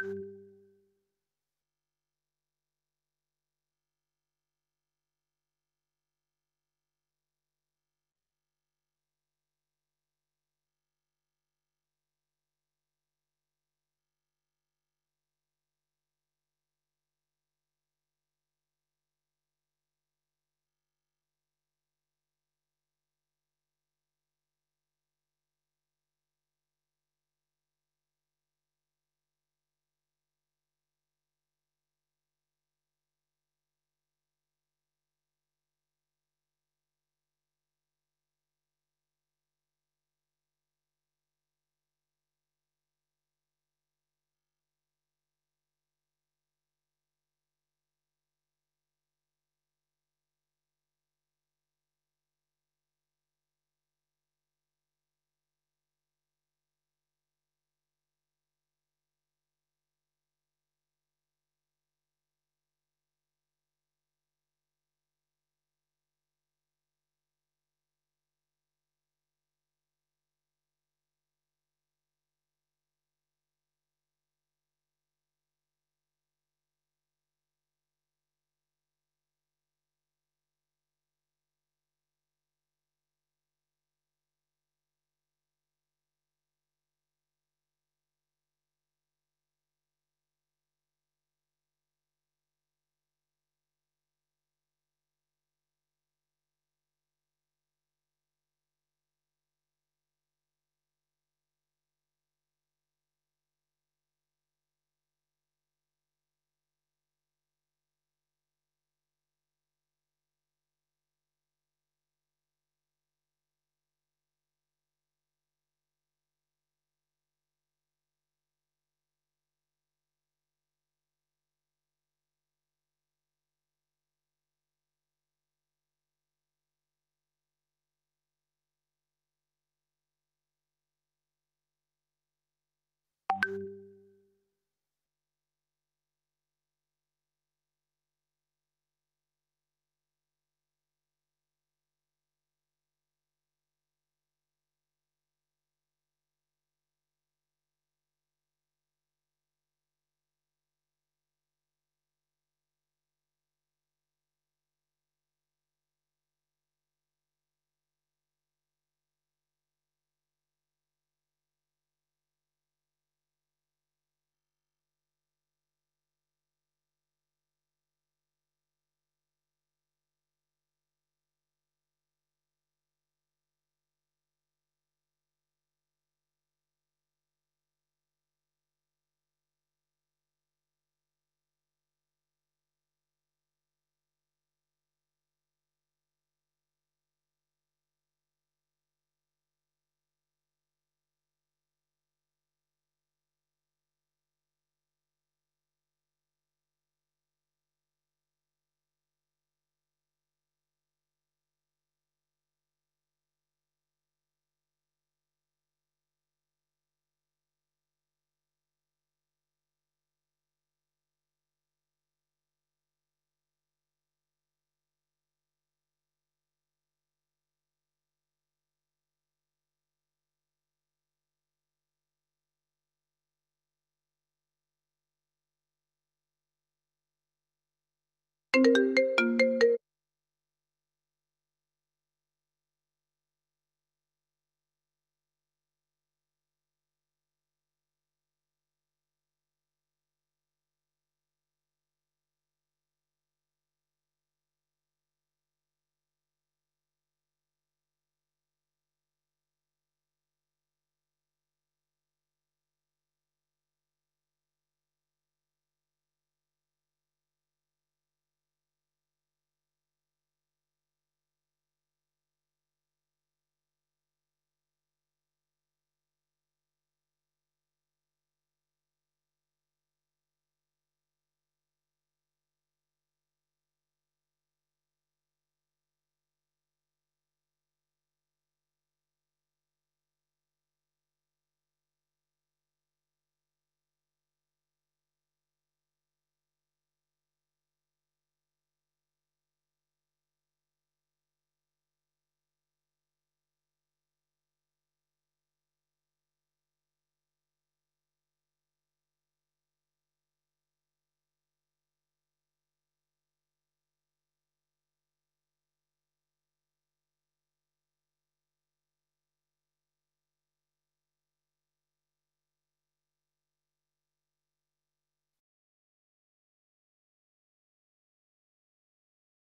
you you